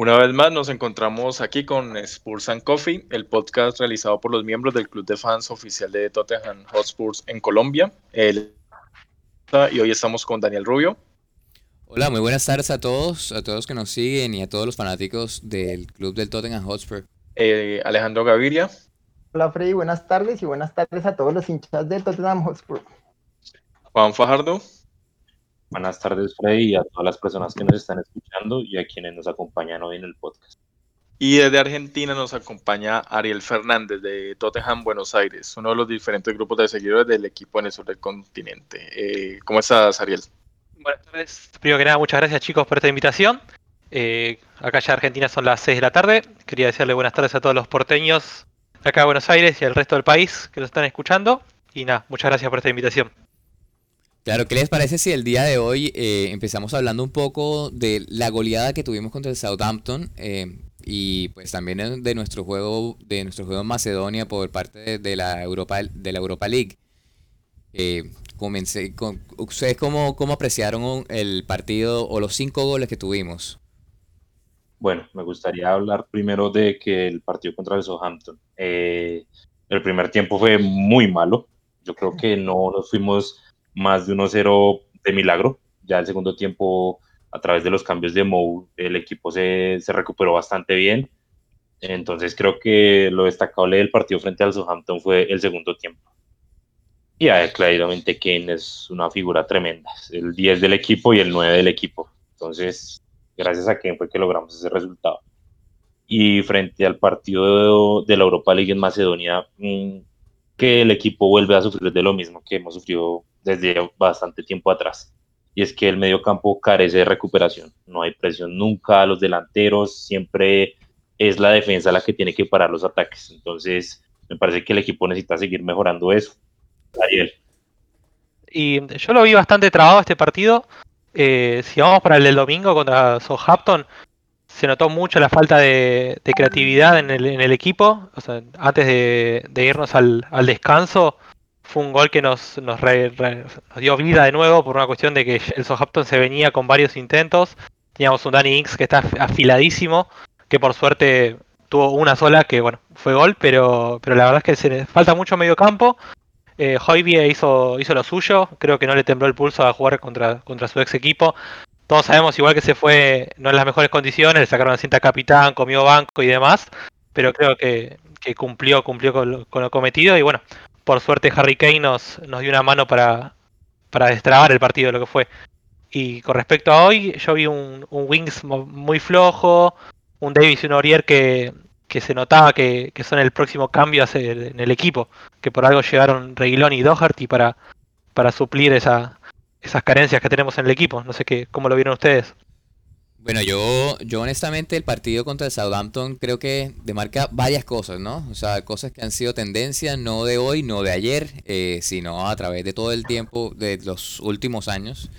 Una vez más nos encontramos aquí con Spurs and Coffee, el podcast realizado por los miembros del club de fans oficial de Tottenham Hotspurs en Colombia. y hoy estamos con Daniel Rubio. Hola, muy buenas tardes a todos, a todos que nos siguen y a todos los fanáticos del club del Tottenham Hotspur. Eh, Alejandro Gaviria. Hola Freddy, buenas tardes y buenas tardes a todos los hinchas del Tottenham Hotspur. Juan Fajardo. Buenas tardes, Freddy, y a todas las personas que nos están escuchando y a quienes nos acompañan hoy en el podcast. Y desde Argentina nos acompaña Ariel Fernández de Tottenham Buenos Aires, uno de los diferentes grupos de seguidores del equipo en el sur del continente. Eh, ¿Cómo estás, Ariel? Buenas tardes. Primero que nada, muchas gracias chicos por esta invitación. Eh, acá ya Argentina son las 6 de la tarde. Quería decirle buenas tardes a todos los porteños de acá de Buenos Aires y al resto del país que nos están escuchando. Y nada, muchas gracias por esta invitación. Claro, ¿qué les parece si el día de hoy eh, empezamos hablando un poco de la goleada que tuvimos contra el Southampton eh, y pues también de nuestro juego de nuestro juego en Macedonia por parte de, la Europa de la Europa League? Eh, comencé ustedes cómo, cómo apreciaron el partido o los cinco goles que tuvimos. Bueno, me gustaría hablar primero de que el partido contra el Southampton. el primer tiempo fue muy malo. Yo creo que no nos fuimos más de 1-0 de milagro. Ya el segundo tiempo, a través de los cambios de Mou, el equipo se, se recuperó bastante bien. Entonces creo que lo destacable del partido frente al Southampton fue el segundo tiempo. Y ahí, claramente Kane es una figura tremenda, el 10 del equipo y el 9 del equipo. Entonces, gracias a Kane fue que logramos ese resultado. Y frente al partido de, la Europa League en Macedonia, mm, que el equipo vuelve a sufrir de lo mismo que hemos sufrido desde bastante tiempo atrás. Y es que el mediocampo carece de recuperación. No hay presión nunca los delanteros, siempre es la defensa la que tiene que parar los ataques. Entonces, me parece que el equipo necesita seguir mejorando eso. Ariel. Y yo lo vi bastante trabado este partido. Eh, si vamos para el del domingo contra Southampton, se notó mucho la falta de, creatividad en el, equipo. antes de, irnos al, descanso, fue un gol que nos, nos, dio vida de nuevo por una cuestión de que el Southampton se venía con varios intentos. Teníamos un Danny Inks que está afiladísimo, que por suerte tuvo una sola que bueno, fue gol, pero, pero la verdad es que se falta mucho medio campo. Eh, hizo, hizo lo suyo, creo que no le tembló el pulso a jugar contra su ex equipo. Todos sabemos igual que se fue no en las mejores condiciones, le sacaron la cinta capitán, comió banco y demás, pero creo que, cumplió, cumplió con con lo cometido y bueno, por suerte Harry Kane nos, nos dio una mano para, para destrabar el partido, lo que fue. Y con respecto a hoy, yo vi un, Wings muy flojo, un Davis y un Aurier que, se notaba que, son el próximo cambio en el equipo, que por algo llegaron Reguilón y Doherty para, para suplir esa, esas carencias que tenemos en el equipo. No sé qué, cómo lo vieron ustedes. Bueno, yo, yo honestamente el partido contra el Southampton creo que demarca varias cosas, ¿no? O sea, cosas que han sido tendencia no de hoy, no de ayer, eh, sino a través de todo el tiempo, de los últimos años.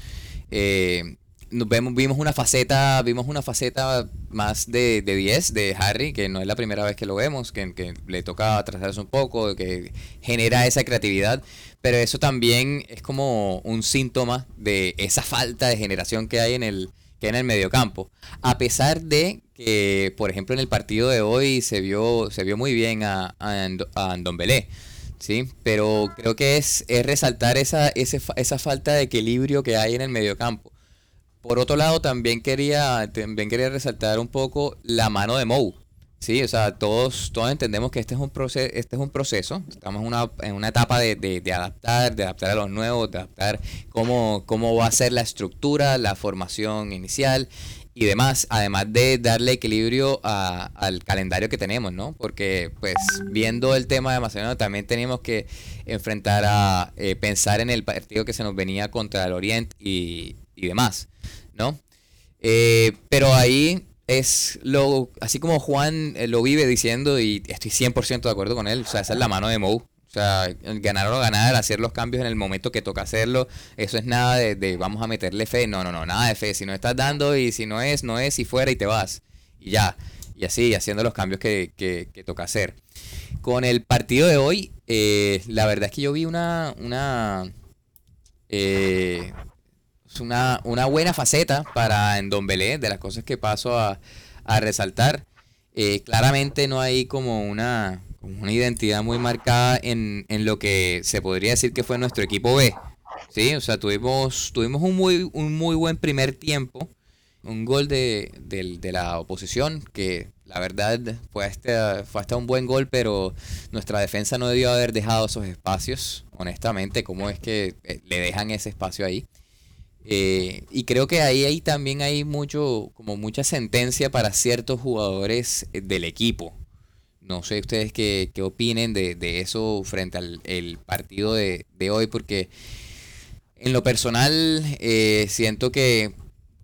Eh, vemos, vimos una faceta, vimos una faceta más de, de 10 de Harry, que no es la primera vez que lo vemos, que, le toca atrasarse un poco, que genera esa creatividad, pero eso también es como un síntoma de esa falta de generación que hay en el que en el mediocampo. A pesar de que, por ejemplo, en el partido de hoy se vio, se vio muy bien a, a, Ndombele, ¿sí? Pero creo que es, es resaltar esa, esa falta de equilibrio que hay en el mediocampo. Por otro lado, también quería, también quería resaltar un poco la mano de Mou. Sí, o sea, todos, todos entendemos que este es un proceso, este es un proceso. Estamos en una, en una etapa de, de, adaptar, de adaptar a los nuevos, de adaptar cómo, cómo va a ser la estructura, la formación inicial y demás, además de darle equilibrio al calendario que tenemos, ¿no? Porque, pues, viendo el tema de Macedonia, también tenemos que enfrentar a eh, pensar en el partido que se nos venía contra el Oriente y, y demás, ¿no? Eh, pero ahí es lo, así como Juan eh, lo vive diciendo, y estoy 100% de acuerdo con él, o sea, esa es la mano de Mou. O sea, ganar o ganar, hacer los cambios en el momento que toca hacerlo, eso es nada de, vamos a meterle fe, no, no, no, nada de fe, si no estás dando y si no es, no es, y fuera y te vas, y ya, y así, haciendo los cambios que, que, toca hacer. Con el partido de hoy, eh, la verdad es que yo vi una, una, una, una buena faceta para Belé de las cosas que paso a, a resaltar. Eh, claramente no hay como una, una identidad muy marcada en, en lo que se podría decir que fue nuestro equipo B. Sí, o sea, tuvimos, tuvimos un muy, un muy buen primer tiempo. Un gol de, del- de la oposición que la verdad fue hasta, fue hasta un buen gol, pero nuestra defensa no debió haber dejado esos espacios. Honestamente, ¿cómo es que eh, le dejan ese espacio ahí? Eh, y creo que ahí, ahí también hay mucho, como mucha sentencia para ciertos jugadores eh, del equipo. No sé ustedes qué, qué opinen de, de eso frente al el partido de, de hoy, porque en lo personal eh, siento que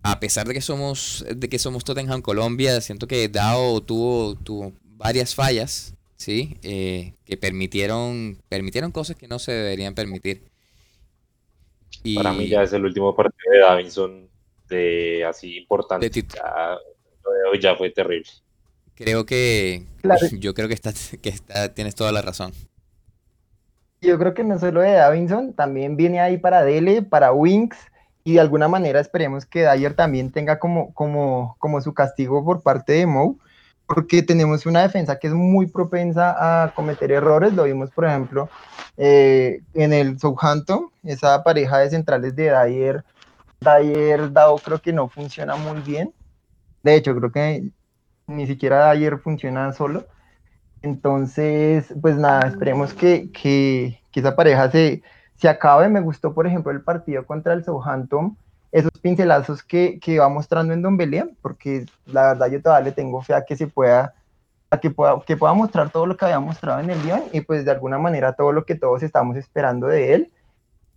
a pesar de que somos de que somos Tottenham Colombia, siento que Dao tuvo, tuvo varias fallas, sí, Eh, que permitieron permitieron cosas que no se deberían permitir. Y Para mí ya es el último partido de Davinson de así importante. De Ya, lo de hoy ya fue terrible. creo que Claro. yo creo que está que está tienes toda la razón. Yo creo que no solo de Davinson, también viene ahí para Dele, para Winks, y de alguna manera esperemos que Dyer también tenga como, como, como su castigo por parte de Mou, porque tenemos una defensa que es muy propensa a cometer errores, lo vimos por ejemplo eh, en el Southampton, esa pareja de centrales de Dyer, Dyer Dao creo que no funciona muy bien, de hecho creo que ni siquiera Dyer funciona solo, entonces, pues nada, esperemos que, que, que esa pareja se, se acabe. Me gustó, por ejemplo, el partido contra el Southampton, esos pincelazos que, que va mostrando en Don Belé, porque la verdad yo todavía le tengo fe a que se pueda, que pueda, que pueda mostrar todo lo que había mostrado en el Lyon y pues de alguna manera todo lo que todos estamos esperando de él.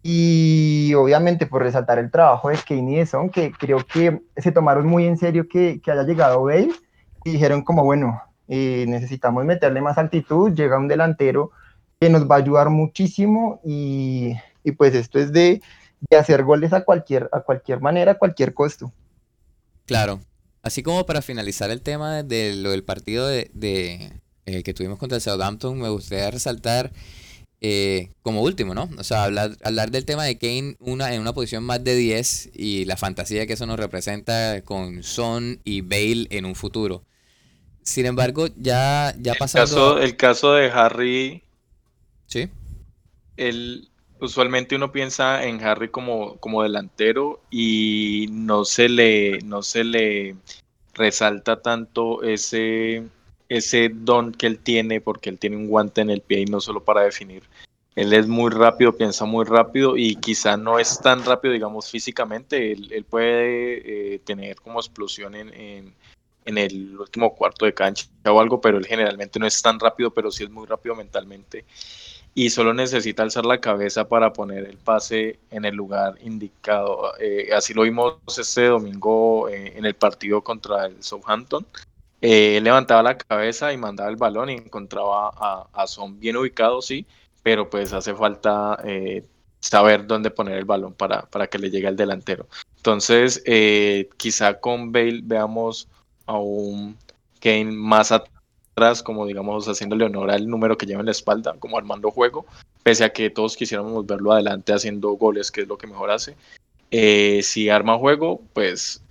Y obviamente por resaltar el trabajo de Kane y de Son, que creo que se tomaron muy en serio que, que haya llegado Bale y dijeron como, bueno, eh, necesitamos meterle más altitud, llega un delantero que nos va a ayudar muchísimo y, y pues esto es de, de hacer goles a cualquier, a cualquier manera, a cualquier costo. Claro. Así como para finalizar el tema de lo del partido de, de, eh, que tuvimos contra el Southampton, me gustaría resaltar eh, como último, ¿no? O sea, hablar, hablar del tema de Kane una, en una posición más de 10 y la fantasía que eso nos representa con Son y Bale en un futuro. Sin embargo, ya, ya El pasando... caso, el caso de Harry, Sí, él, usualmente uno piensa en Harry como, como delantero y no se le, no se le resalta tanto ese, ese don que él tiene, porque él tiene un guante en el pie y no solo para definir. Él es muy rápido, piensa muy rápido y quizá no es tan rápido, digamos, físicamente. Él, puede eh, tener como explosión en, en, en el último cuarto de cancha o algo, pero él generalmente no es tan rápido, pero sí es muy rápido mentalmente y solo necesita alzar la cabeza para poner el pase en el lugar indicado. Eh, así lo vimos este domingo eh, en el partido contra el Southampton. Eh, levantaba la cabeza y mandaba el balón y encontraba a, Son bien ubicado, sí, pero pues hace falta eh, saber dónde poner el balón para, para que le llegue al delantero. Entonces, eh, quizá con Bale veamos a un Kane más atrás como digamos haciéndole honor al número que lleva en la espalda, como armando juego, pese a que todos quisiéramos verlo adelante haciendo goles, que es lo que mejor hace. Eh, si arma juego, pues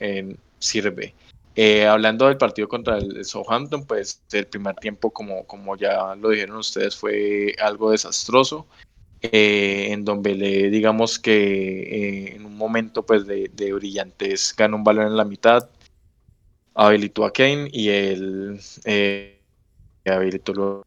sirve. Eh, hablando del partido contra el Southampton, pues el primer tiempo, como, como ya lo dijeron ustedes, fue algo desastroso. Eh, en donde le digamos que eh, en un momento pues de, de brillantez ganó un balón en la mitad, habilitó a Kane y él eh, habilitó lo-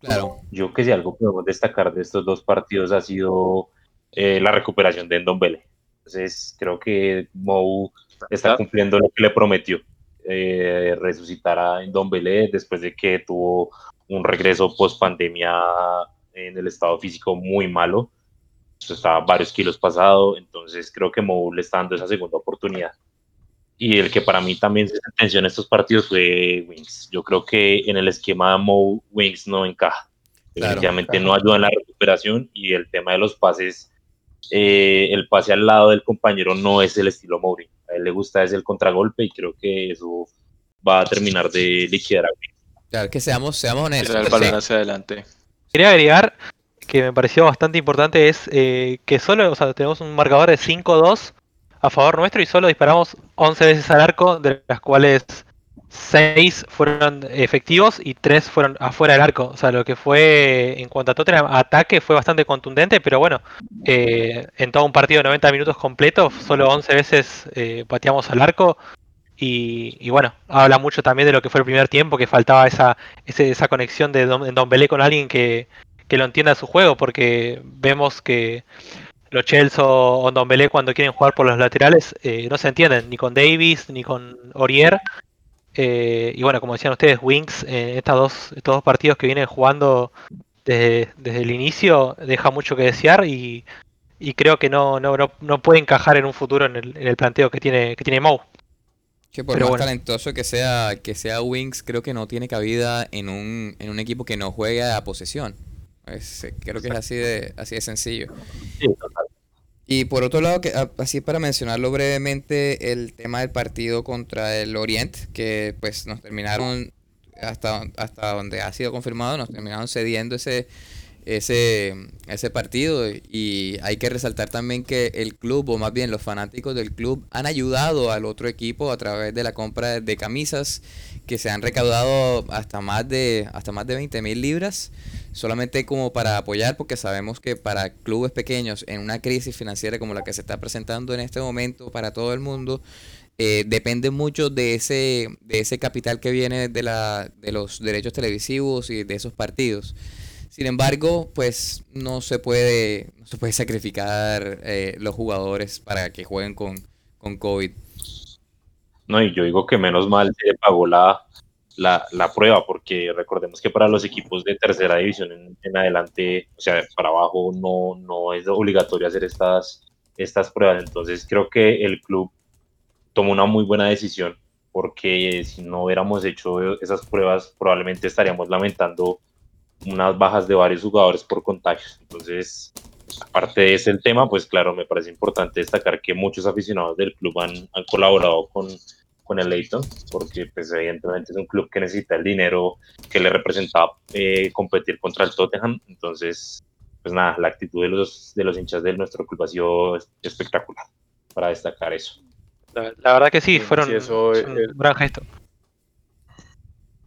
claro. Yo que si algo podemos destacar de estos dos partidos ha sido eh, la recuperación de Ndombele. Entonces creo que Mou está cumpliendo lo que le prometió, eh, resucitar a Ndombele después de que tuvo un regreso post pandemia en el estado físico muy malo. Estaba varios kilos pasado, entonces creo que Mou le está dando esa segunda oportunidad. Y el que para mí también se sentenció en estos partidos fue Wings. Yo creo que en el esquema de Mo, Wings no encaja. Claro. Definitivamente no ayuda en la recuperación y el tema de los pases, eh, el pase al lado del compañero no es el estilo Mourinho. A él le gusta es el contragolpe y creo que eso va a terminar de liquidar a. Claro, que seamos, seamos honestos. el balón hacia adelante. Quería agregar que me pareció bastante importante es eh, que solo, o sea, tenemos un marcador de 5-2 a favor nuestro y solo disparamos 11 veces al arco, de las cuales 6 fueron efectivos y 3 fueron afuera del arco. O sea, lo que fue en cuanto a Tottenham ataque fue bastante contundente, pero bueno, eh, en todo un partido de 90 minutos completo, solo 11 veces eh, pateamos al arco. Y, bueno, habla mucho también de lo que fue el primer tiempo, que faltaba esa, esa conexión de Don, Don Belé con alguien que, que lo entienda su juego, porque vemos que los Chelsea o Don Belé cuando quieren jugar por los laterales eh, no se entienden, ni con Davis, ni con Orier. Eh, y bueno, como decían ustedes, Wings, eh, estos, dos, estos dos partidos que vienen jugando desde, el inicio, deja mucho que desear y, creo que no, no, no, puede encajar en un futuro en el, en el planteo que tiene, que tiene Mou. Que por más talentoso que sea, que sea Wings, creo que no tiene cabida en un, en un equipo que no juega a posesión. creo que es así de, así de sencillo. Sí, total. Y por otro lado, que, así para mencionarlo brevemente, el tema del partido contra el Oriente, que pues nos terminaron, hasta, hasta donde ha sido confirmado, nos terminaron cediendo ese, ese, ese partido. Y hay que resaltar también que el club, o más bien los fanáticos del club, han ayudado al otro equipo a través de la compra de camisas que se han recaudado hasta más de, hasta más de 20 mil libras solamente como para apoyar, porque sabemos que para clubes pequeños en una crisis financiera como la que se está presentando en este momento para todo el mundo, eh, depende mucho de ese, de ese capital que viene de, la, de los derechos televisivos y de esos partidos. Sin embargo, pues no se puede, no se puede sacrificar eh, los jugadores para que jueguen con, con COVID. No, y yo digo que menos mal se pagó la, la, la, prueba, porque recordemos que para los equipos de tercera división en, adelante, o sea, para abajo, no, no es obligatorio hacer estas, estas pruebas. Entonces creo que el club tomó una muy buena decisión, porque si no hubiéramos hecho esas pruebas, probablemente estaríamos lamentando unas bajas de varios jugadores por contagios. Entonces, aparte de ese tema, pues claro, me parece importante destacar que muchos aficionados del club han colaborado con con el Leighton, porque pues evidentemente es un club que necesita el dinero que le representaba eh, competir contra el Tottenham, entonces pues nada, la actitud de los, de los hinchas de nuestro club ha sido espectacular para destacar eso. La, verdad que sí, fueron un gran gesto.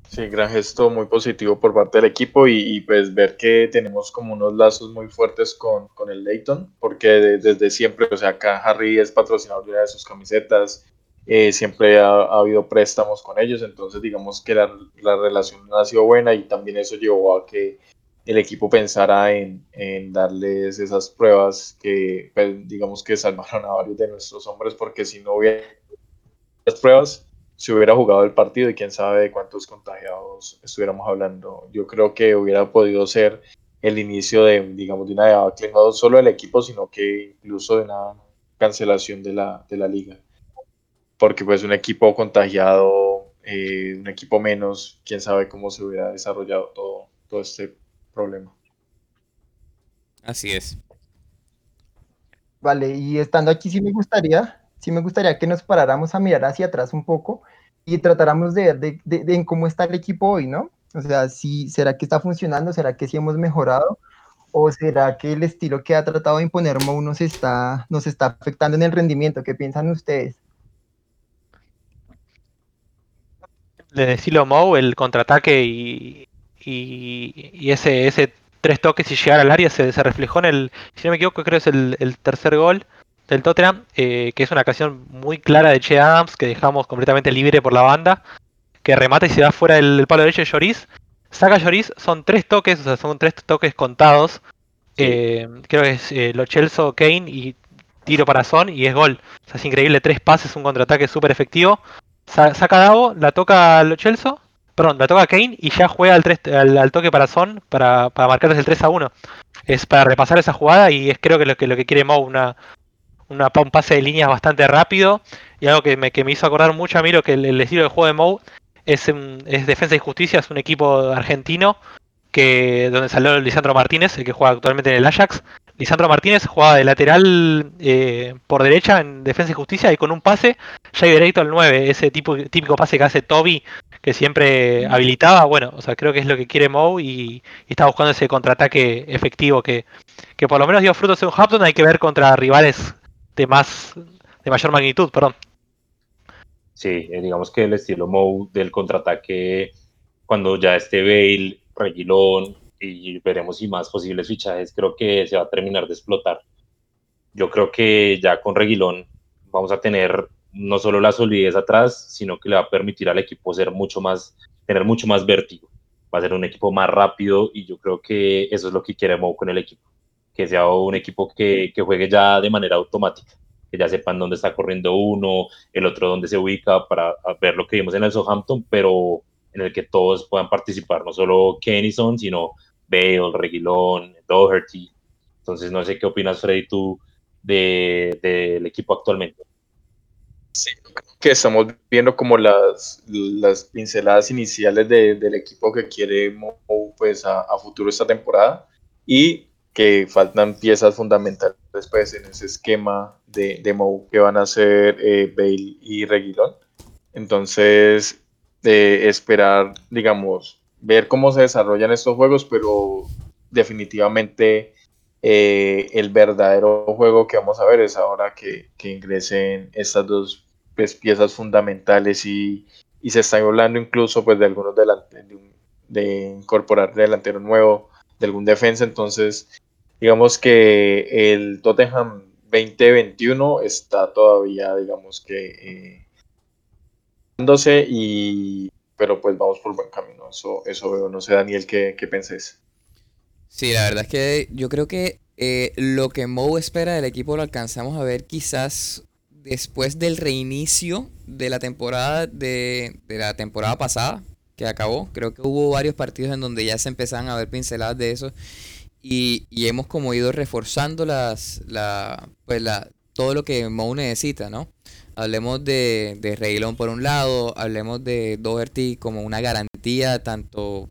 Sí, gran gesto muy positivo por parte del equipo y, pues ver que tenemos como unos lazos muy fuertes con, con el Leighton, porque desde siempre, o sea, acá Harry es patrocinador de sus camisetas, eh, siempre ha, habido préstamos con ellos, entonces digamos que la, la, relación ha sido buena y también eso llevó a que el equipo pensara en, en darles esas pruebas que pues, digamos que salvaron a varios de nuestros hombres porque si no hubiera las pruebas se hubiera jugado el partido y quién sabe de cuántos contagiados estuviéramos hablando. Yo creo que hubiera podido ser el inicio de, digamos, de una debacle, no solo del equipo, sino que incluso de una cancelación de la, de la liga porque pues un equipo contagiado, eh, un equipo menos, quién sabe cómo se hubiera desarrollado todo, todo este problema. Así es. Vale, y estando aquí sí me gustaría, sí me gustaría que nos paráramos a mirar hacia atrás un poco y tratáramos de ver de, de, cómo está el equipo hoy, ¿no? O sea, si, ¿será que está funcionando? ¿Será que sí hemos mejorado? ¿O será que el estilo que ha tratado de imponer Mou nos está, nos está afectando en el rendimiento? ¿Qué piensan ustedes? De estilo Mou, el contraataque y, y, ese, ese tres toques y llegar al área se, se, reflejó en el, si no me equivoco, creo que es el, tercer gol del Tottenham, eh, que es una ocasión muy clara de Che Adams, que dejamos completamente libre por la banda, que remata y se va fuera del, palo derecho de Lloris. Saca Lloris, son tres toques, o sea, son tres toques contados. Eh, creo que es eh, Lo Chelso, Kane y tiro para Son y es gol. O sea, es increíble, tres pases, un contraataque súper efectivo saca Davo, la toca al Chelsea, perdón, la toca Kane y ya juega al, al, toque para Son para, para marcarles el 3 a 1. Es para repasar esa jugada y es creo que lo que, lo que quiere Mou, una, una, un pase de líneas bastante rápido y algo que me, que me hizo acordar mucho a mí lo que el, estilo de juego de Mou es, es Defensa y Justicia, es un equipo argentino que donde salió Lisandro Martínez, el que juega actualmente en el Ajax, Lisandro Martínez jugaba de lateral eh, por derecha en Defensa y Justicia y con un pase ya directo al 9, ese tipo, típico pase que hace Toby que siempre habilitaba. Bueno, o sea, creo que es lo que quiere Moe y, está buscando ese contraataque efectivo que, que por lo menos dio frutos en Hampton. Hay que ver contra rivales de más, de mayor magnitud, perdón. Sí, eh, digamos que el estilo Mou del contraataque, cuando ya esté Bale, Reguilón y veremos si más posibles fichajes, creo que se va a terminar de explotar. Yo creo que ya con Reguilón vamos a tener no solo la solidez atrás, sino que le va a permitir al equipo ser mucho más, tener mucho más vértigo. Va a ser un equipo más rápido y yo creo que eso es lo que quiere Mou con el equipo, que sea un equipo que, que juegue ya de manera automática que ya sepan dónde está corriendo uno, el otro dónde se ubica, para ver lo que vimos en el Southampton, pero en el que todos puedan participar, no solo Kennison, sino Bale, Reguilón, Doherty. Entonces, no sé qué opinas, Freddy, tú del de, equipo actualmente. Sí, que estamos viendo como las, las pinceladas iniciales de, del equipo que quiere pues, a, futuro esta temporada y que faltan piezas fundamentales después en ese esquema de, de Mou que van a ser eh, Bale y Reguilón. Entonces, eh, esperar, digamos, ver cómo se desarrollan estos juegos, pero definitivamente eh, el verdadero juego que vamos a ver es ahora que, que ingresen estas dos pues, piezas fundamentales y, y, se está hablando incluso pues, de algunos de, de incorporar delantero nuevo, de algún defensa, entonces digamos que el Tottenham 2021 está todavía, digamos que, eh, y, pero pues vamos por buen camino, eso, eso veo, no sé Daniel, ¿qué, qué pensés? Sí, la verdad es que yo creo que eh, lo que Mo espera del equipo lo alcanzamos a ver quizás después del reinicio de la temporada de, de, la temporada pasada que acabó. Creo que hubo varios partidos en donde ya se empezaban a ver pinceladas de eso y, hemos como ido reforzando las, la, pues la, todo lo que Mou necesita, ¿no? Hablemos de, de por un lado, hablemos de Doherty como una garantía tanto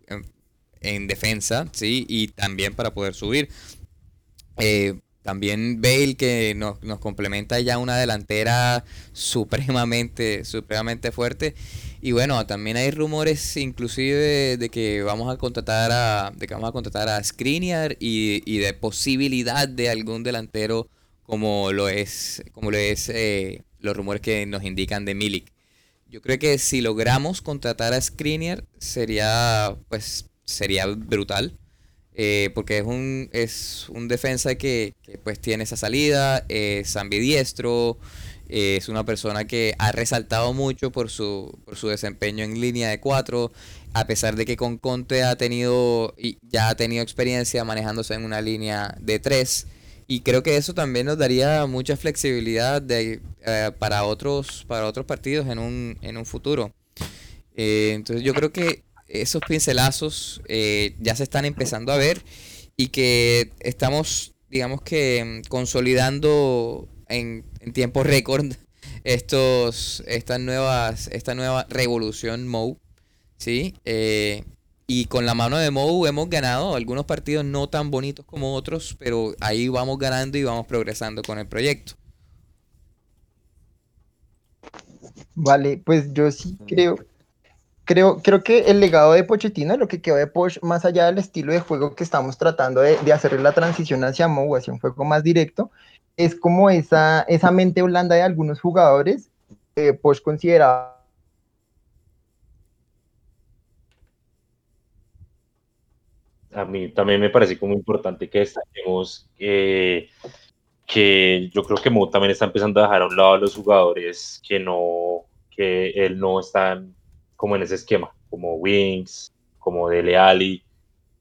en, defensa, ¿sí? Y también para poder subir. Eh, también Bale que nos, nos, complementa ya una delantera supremamente, supremamente fuerte. Y bueno, también hay rumores inclusive de que vamos a contratar a, de que vamos a contratar a Skriniar y, y de posibilidad de algún delantero como lo es, como lo es eh, los rumores que nos indican de Milik. Yo creo que si logramos contratar a Skriniar sería, pues, sería brutal. Eh, porque es un, es un defensa que, que pues tiene esa salida, es ambidiestro, eh, es una persona que ha resaltado mucho por su, por su desempeño en línea de cuatro, a pesar de que con Conte ha tenido y ya ha tenido experiencia manejándose en una línea de tres. Y creo que eso también nos daría mucha flexibilidad de, eh, para, otros, para otros partidos en un, en un futuro. Eh, entonces yo creo que esos pincelazos ya se están empezando a ver y que estamos, digamos que, consolidando en, tiempo récord estos, estas nuevas, esta nueva revolución Mou, ¿sí? Eh, y con la mano de Mou hemos ganado algunos partidos no tan bonitos como otros, pero ahí vamos ganando y vamos progresando con el proyecto. Vale, pues yo sí creo, creo, creo que el legado de Pochettino, lo que quedó de Poch, más allá del estilo de juego que estamos tratando de, de hacer la transición hacia Mou, hacia un juego más directo, es como esa, esa mente blanda de algunos jugadores, eh, pues consideraba a mí también me parece como importante que destaquemos que yo creo que Mo también está empezando a dejar a un lado a los jugadores que no, que él no está como en ese esquema, como Wings, como Dele Alli.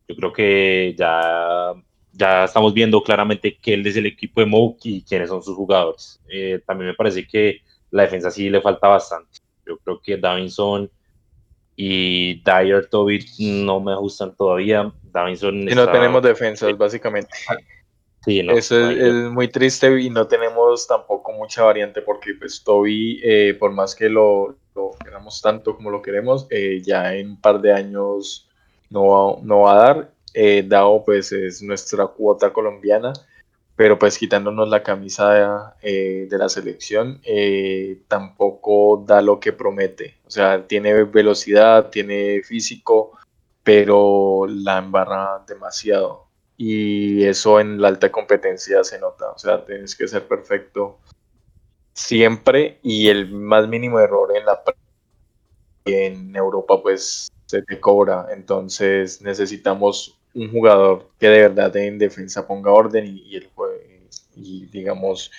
Yo creo que ya ya estamos viendo claramente que él es el equipo de Mouk y quiénes son sus jugadores. Eh, también me parece que la defensa sí le falta bastante. Yo creo que Davinson y Dyer Tobit no me gustan todavía. Davinson y no tenemos defensas, básicamente. Sí, no, Eso es, muy triste y no tenemos tampoco mucha variante porque pues Toby, eh, por más que lo, lo, queramos tanto como lo queremos, eh, ya en un par de años no no va a dar eh, Dao pues es nuestra cuota colombiana, pero pues quitándonos la camisa de, eh, la selección, eh, tampoco da lo que promete. O sea, tiene velocidad, tiene físico, pero la embarra demasiado. Y eso en la alta competencia se nota. O sea, tienes que ser perfecto siempre y el más mínimo error en la en Europa pues se te cobra. Entonces necesitamos un jugador que de verdad en defensa ponga orden y, y digamos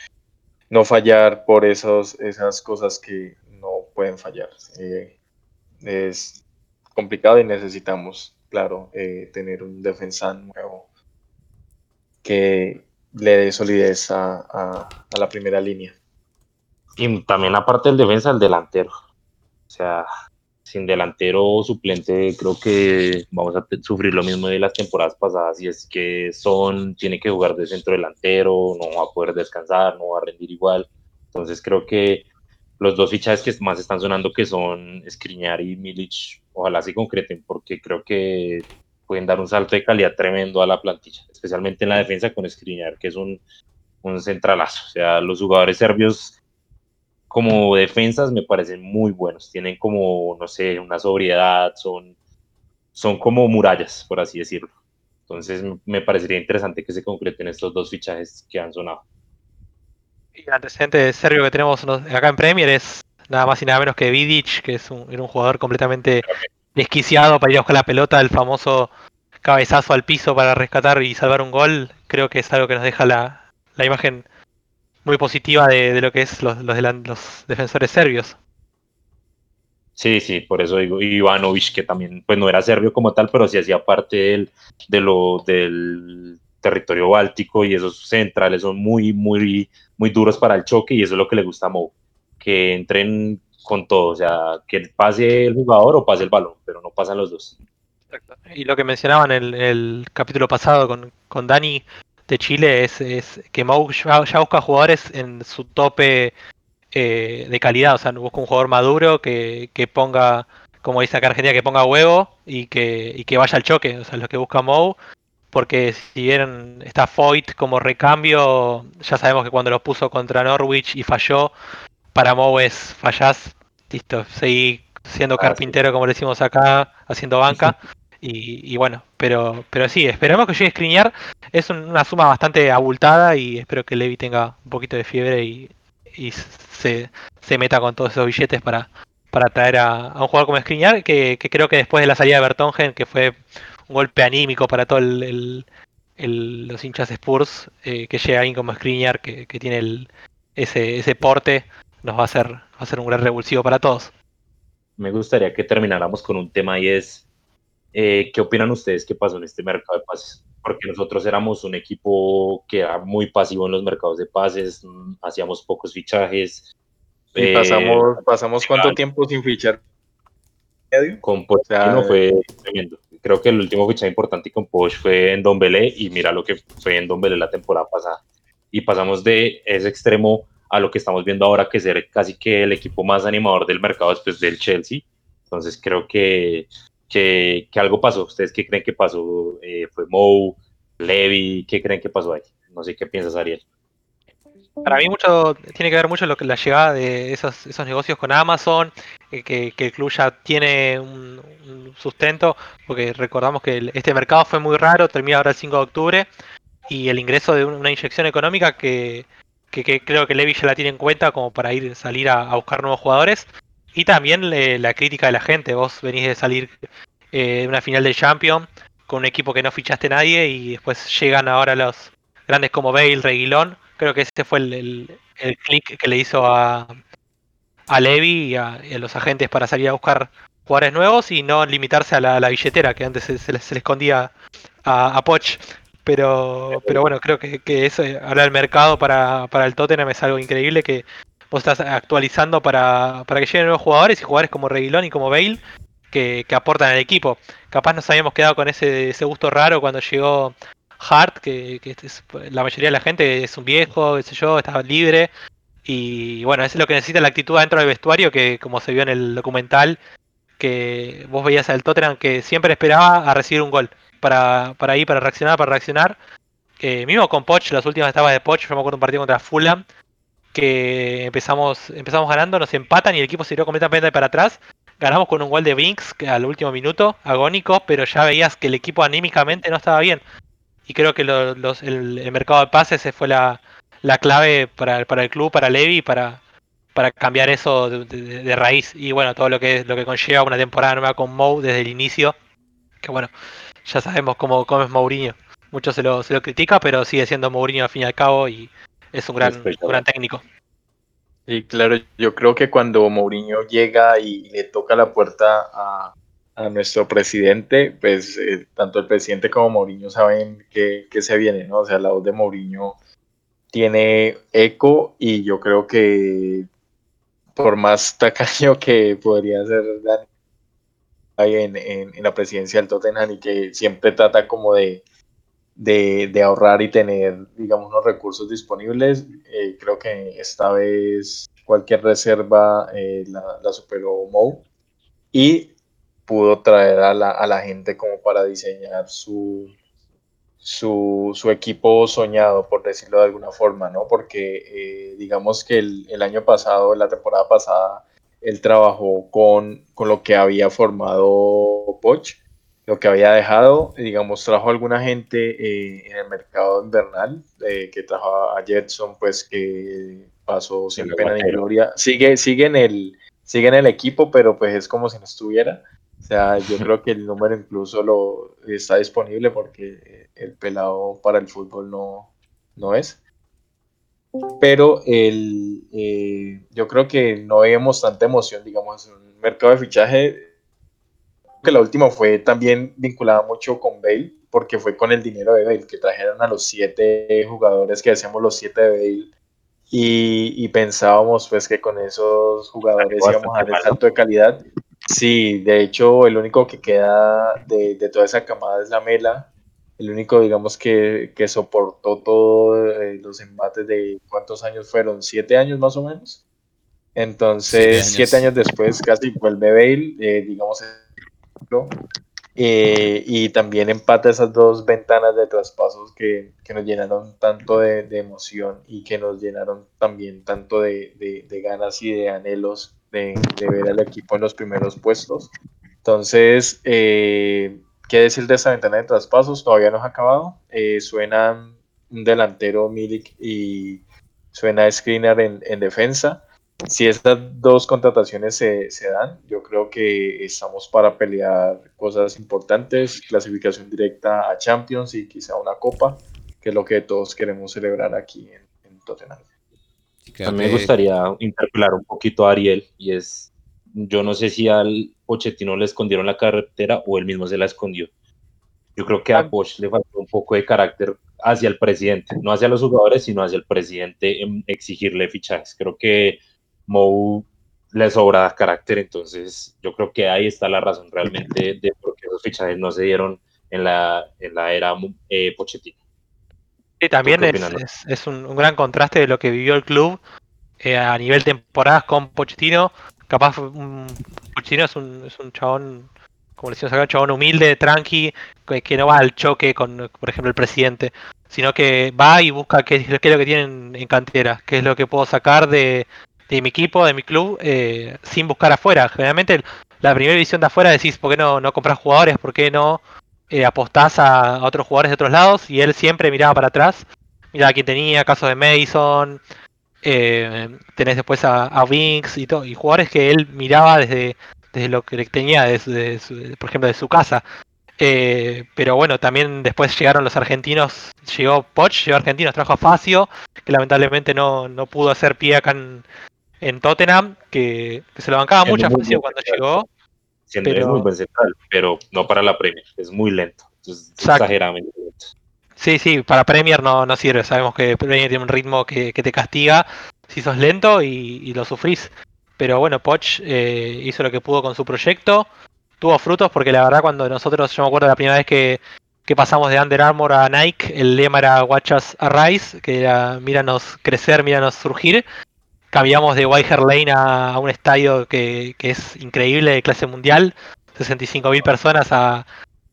no fallar por esos, esas cosas que no pueden fallar. Eh, es complicado y necesitamos, claro, eh, tener un defensa nuevo que le dé solidez a, la primera línea. Y también aparte del defensa, el delantero. O sea, sin delantero suplente creo que vamos a sufrir lo mismo de las temporadas pasadas y es que Son tiene que jugar de centro delantero, no va a poder descansar, no va a rendir igual. Entonces creo que los dos fichajes que más están sonando que son Skriniar y Milic, ojalá se concreten porque creo que pueden dar un salto de calidad tremendo a la plantilla, especialmente en la defensa con Skriniar, que es un, un centralazo. O sea, los jugadores serbios como defensas me parecen muy buenos, tienen como, no sé, una sobriedad, son, son como murallas, por así decirlo. Entonces me parecería interesante que se concreten estos dos fichajes que han sonado. Y el antecedente serbio que tenemos acá en Premier es nada más y nada menos que Vidic, que es un, era un jugador completamente desquiciado para ir a buscar la pelota, el famoso cabezazo al piso para rescatar y salvar un gol. Creo que es algo que nos deja la, imagen muy positiva de, lo que es los, los, defensores serbios. Sí, sí, por eso digo Ivanovic, que también pues no era serbio como tal, pero sí hacía parte del, de lo, del territorio báltico y esos centrales son muy, muy, muy duros para el choque y eso es lo que le gusta a Mou, que entren con todo, o sea, que pase el jugador o pase el balón, pero no pasan los dos. Y lo que mencionaban en el, capítulo pasado con, con, Dani de Chile es, es que Mou ya, busca jugadores en su tope eh, de calidad, o sea, busca un jugador maduro que, que ponga, como dice acá Argentina, que ponga huevo y que, y que vaya al choque, o sea, lo que busca Mou porque si bien está Foyt como recambio, ya sabemos que cuando lo puso contra Norwich y falló, para Mou es fallás, listo, seguí siendo ah, carpintero como le decimos acá, haciendo banca. Y, bueno, pero, pero sí, esperemos que llegue a. Es una suma bastante abultada y espero que Levi tenga un poquito de fiebre y, se, meta con todos esos billetes para, para traer a, un jugador como Skriniar, que, que, creo que después de la salida de Bertongen, que fue golpe anímico para todos los hinchas Spurs, eh, que llega alguien como Skriniar, que, tiene ese, ese porte, nos va a, hacer, va a ser un gran revulsivo para todos. Me gustaría que termináramos con un tema y es, eh, ¿qué opinan ustedes que pasó en este mercado de pases? Porque nosotros éramos un equipo que era muy pasivo en los mercados de pases, mm, hacíamos pocos fichajes. Y pasamos, eh, pasamos cuánto tiempo sin fichar. Con Pochettino fue tremendo creo que el último fichaje importante con Poch fue en Don Belé y mira lo que fue en Don Belé la temporada pasada. Y pasamos de ese extremo a lo que estamos viendo ahora, que ser casi que el equipo más animador del mercado después del Chelsea. Entonces creo que, que, algo pasó. ¿Ustedes qué creen que pasó? Eh, ¿Fue Mou, Levy? ¿Qué creen que pasó ahí? No sé qué piensas, Ariel. Para mí mucho tiene que ver mucho lo que la llegada de esos, esos negocios con Amazon, eh, que, el club ya tiene un, sustento, porque recordamos que este mercado fue muy raro, termina ahora el 5 de octubre, y el ingreso de una inyección económica que, creo que Levi ya la tiene en cuenta como para ir salir a, buscar nuevos jugadores, y también la crítica de la gente, vos venís de salir eh, de una final de Champions con un equipo que no fichaste nadie y después llegan ahora los grandes como Bale, Reguilón, creo que ese fue el, el, clic que le hizo a, a Levi y a, los agentes para salir a buscar jugadores nuevos y no limitarse a la, billetera que antes se, le, escondía a, Poch. Pero, pero bueno, creo que, que eso, ahora el mercado para, para el Tottenham es algo increíble que vos estás actualizando para, para que lleguen nuevos jugadores y jugadores como Reguilón y como Bale que, que, aportan al equipo. Capaz nos habíamos quedado con ese, ese gusto raro cuando llegó Hart, que, la mayoría de la gente es un viejo, qué sé yo, está libre. Y bueno, eso es lo que necesita la actitud dentro del vestuario, que como se vio en el documental, que vos veías al Tottenham que siempre esperaba a recibir un gol para, para ir, para reaccionar, para reaccionar. Eh, mismo con Poch, las últimas etapas de Poch, yo me acuerdo un partido contra Fulham, que empezamos, empezamos ganando, nos empatan y el equipo se dio completamente para atrás. Ganamos con un gol de Binks al último minuto, agónico, pero ya veías que el equipo anímicamente no estaba bien y creo que el, mercado de pases fue la, clave para, el club, para Levi, para, para cambiar eso de, de- raíz. Y bueno, todo lo que, lo que conlleva una temporada nueva con Mou desde el inicio. Que bueno, ya sabemos cómo, cómo es Mourinho. Mucho se lo, se lo critica, pero sigue siendo Mourinho al fin y al cabo y es un gran, un gran técnico. Y claro, yo creo que cuando Mourinho llega y le toca la puerta a, a nuestro presidente, pues eh, tanto el presidente como Mourinho saben que, que se viene, ¿no? O sea, la voz de Mourinho tiene eco y yo creo que por más tacaño que podría ser en, en- en la presidencia del Tottenham y que siempre trata como de, de, ahorrar y tener, digamos, unos recursos disponibles, eh, creo que esta vez cualquier reserva eh, la, superó Mou y pudo traer a la, a la gente como para diseñar su, su, su equipo soñado, por decirlo de alguna forma, ¿no? Porque eh, digamos que el, el año pasado, la temporada pasada, él trabajó con, con lo que había formado Poch, lo que había dejado, digamos, trajo alguna gente eh, en el mercado invernal, eh, que trajo a Jetson, pues que pasó sin El pena ni gloria. Sigue, sigue, en el, sigue en el equipo, pero pues es como si no estuviera. O sea, yo creo que el número incluso lo está disponible porque eh, el pelado para el fútbol no, no es. Pero el, eh, yo creo que no vemos tanta emoción, digamos, en un mercado de fichaje. Que la última fue también vinculada mucho con Bale, porque fue con el dinero de Bale, que trajeron a los siete jugadores que decíamos los siete de Bale. Y, y pensábamos pues que con esos jugadores íbamos a dar el salto de calidad. Sí, de hecho, el único que queda de, de toda esa camada es la Mela. El único, digamos, que, que soportó todos los embates de cuántos años fueron, siete años más o menos. Entonces, Siete siete años. años, después casi vuelve Bale, eh, digamos, ejemplo, eh, y también empata esas dos ventanas de traspasos que, que nos llenaron tanto de, de emoción y que nos llenaron también tanto de, de- ganas y de anhelos de, ver al equipo en los primeros puestos. Entonces, eh, ¿qué decir de esta ventana de traspasos? Todavía no ha acabado. Eh, suena un delantero Milik y suena Screener en, en defensa. Si estas dos contrataciones se, se dan, yo creo que estamos para pelear cosas importantes, clasificación directa a Champions y quizá una copa, que es lo que todos queremos celebrar aquí en, en Tottenham. Sí, creo A mí me que- gustaría interpelar un poquito a Ariel y es, yo no sé si al Pochettino le escondieron la carretera o él mismo se la escondió. Yo creo que a Poch le faltó un poco de carácter hacia el presidente, no hacia los jugadores, sino hacia el presidente en exigirle fichajes. Creo que Mou le sobra carácter, entonces yo creo que ahí está la razón realmente de por qué esos fichajes no se dieron en la, en la era eh, Pochettino. Sí, también es, es- es un, un gran contraste de lo que vivió el club eh, a nivel temporadas con Pochettino. Capaz un, Pochettino es un, es un chabón, como le decimos acá, un chabón humilde, tranqui, que, que no va al choque con, por ejemplo, el presidente, sino que va y busca qué, es qué es lo que tienen en cantera, qué es lo que puedo sacar de, de mi equipo, de mi club, eh, sin buscar afuera. Generalmente la primera visión de afuera decís, ¿por qué no, no compras jugadores? ¿Por qué no eh, apostás a, otros jugadores de otros lados? Y él siempre miraba para atrás, miraba quién tenía, caso de Mason, eh, tenés después a, a Winks y, todo, y jugadores que él miraba desde, desde lo que tenía, desde, su- por ejemplo, de su casa. Eh, pero bueno, también después llegaron los argentinos, llegó Poch, llegó argentinos, trajo a Facio, que lamentablemente no, no pudo hacer pie acá en, en Tottenham, que, que se lo bancaba mucho buen cuando llegó. Siendo es Pero- muy buen central, pero no para la Premier, es muy lento, es exageradamente lento. Sí, sí, para Premier no, no sirve. Sabemos que Premier tiene un ritmo que, que te castiga si sos lento y, y lo sufrís. Pero bueno, Poch eh, hizo lo que pudo con su proyecto. Tuvo frutos porque la verdad cuando nosotros, yo me acuerdo la primera vez que, que pasamos de Under Armour a Nike, el lema era Watch Us Arise, que era míranos crecer, míranos surgir. Cambiamos de Hart Lane a, un estadio que, es increíble, de clase mundial. 65.000 personas a,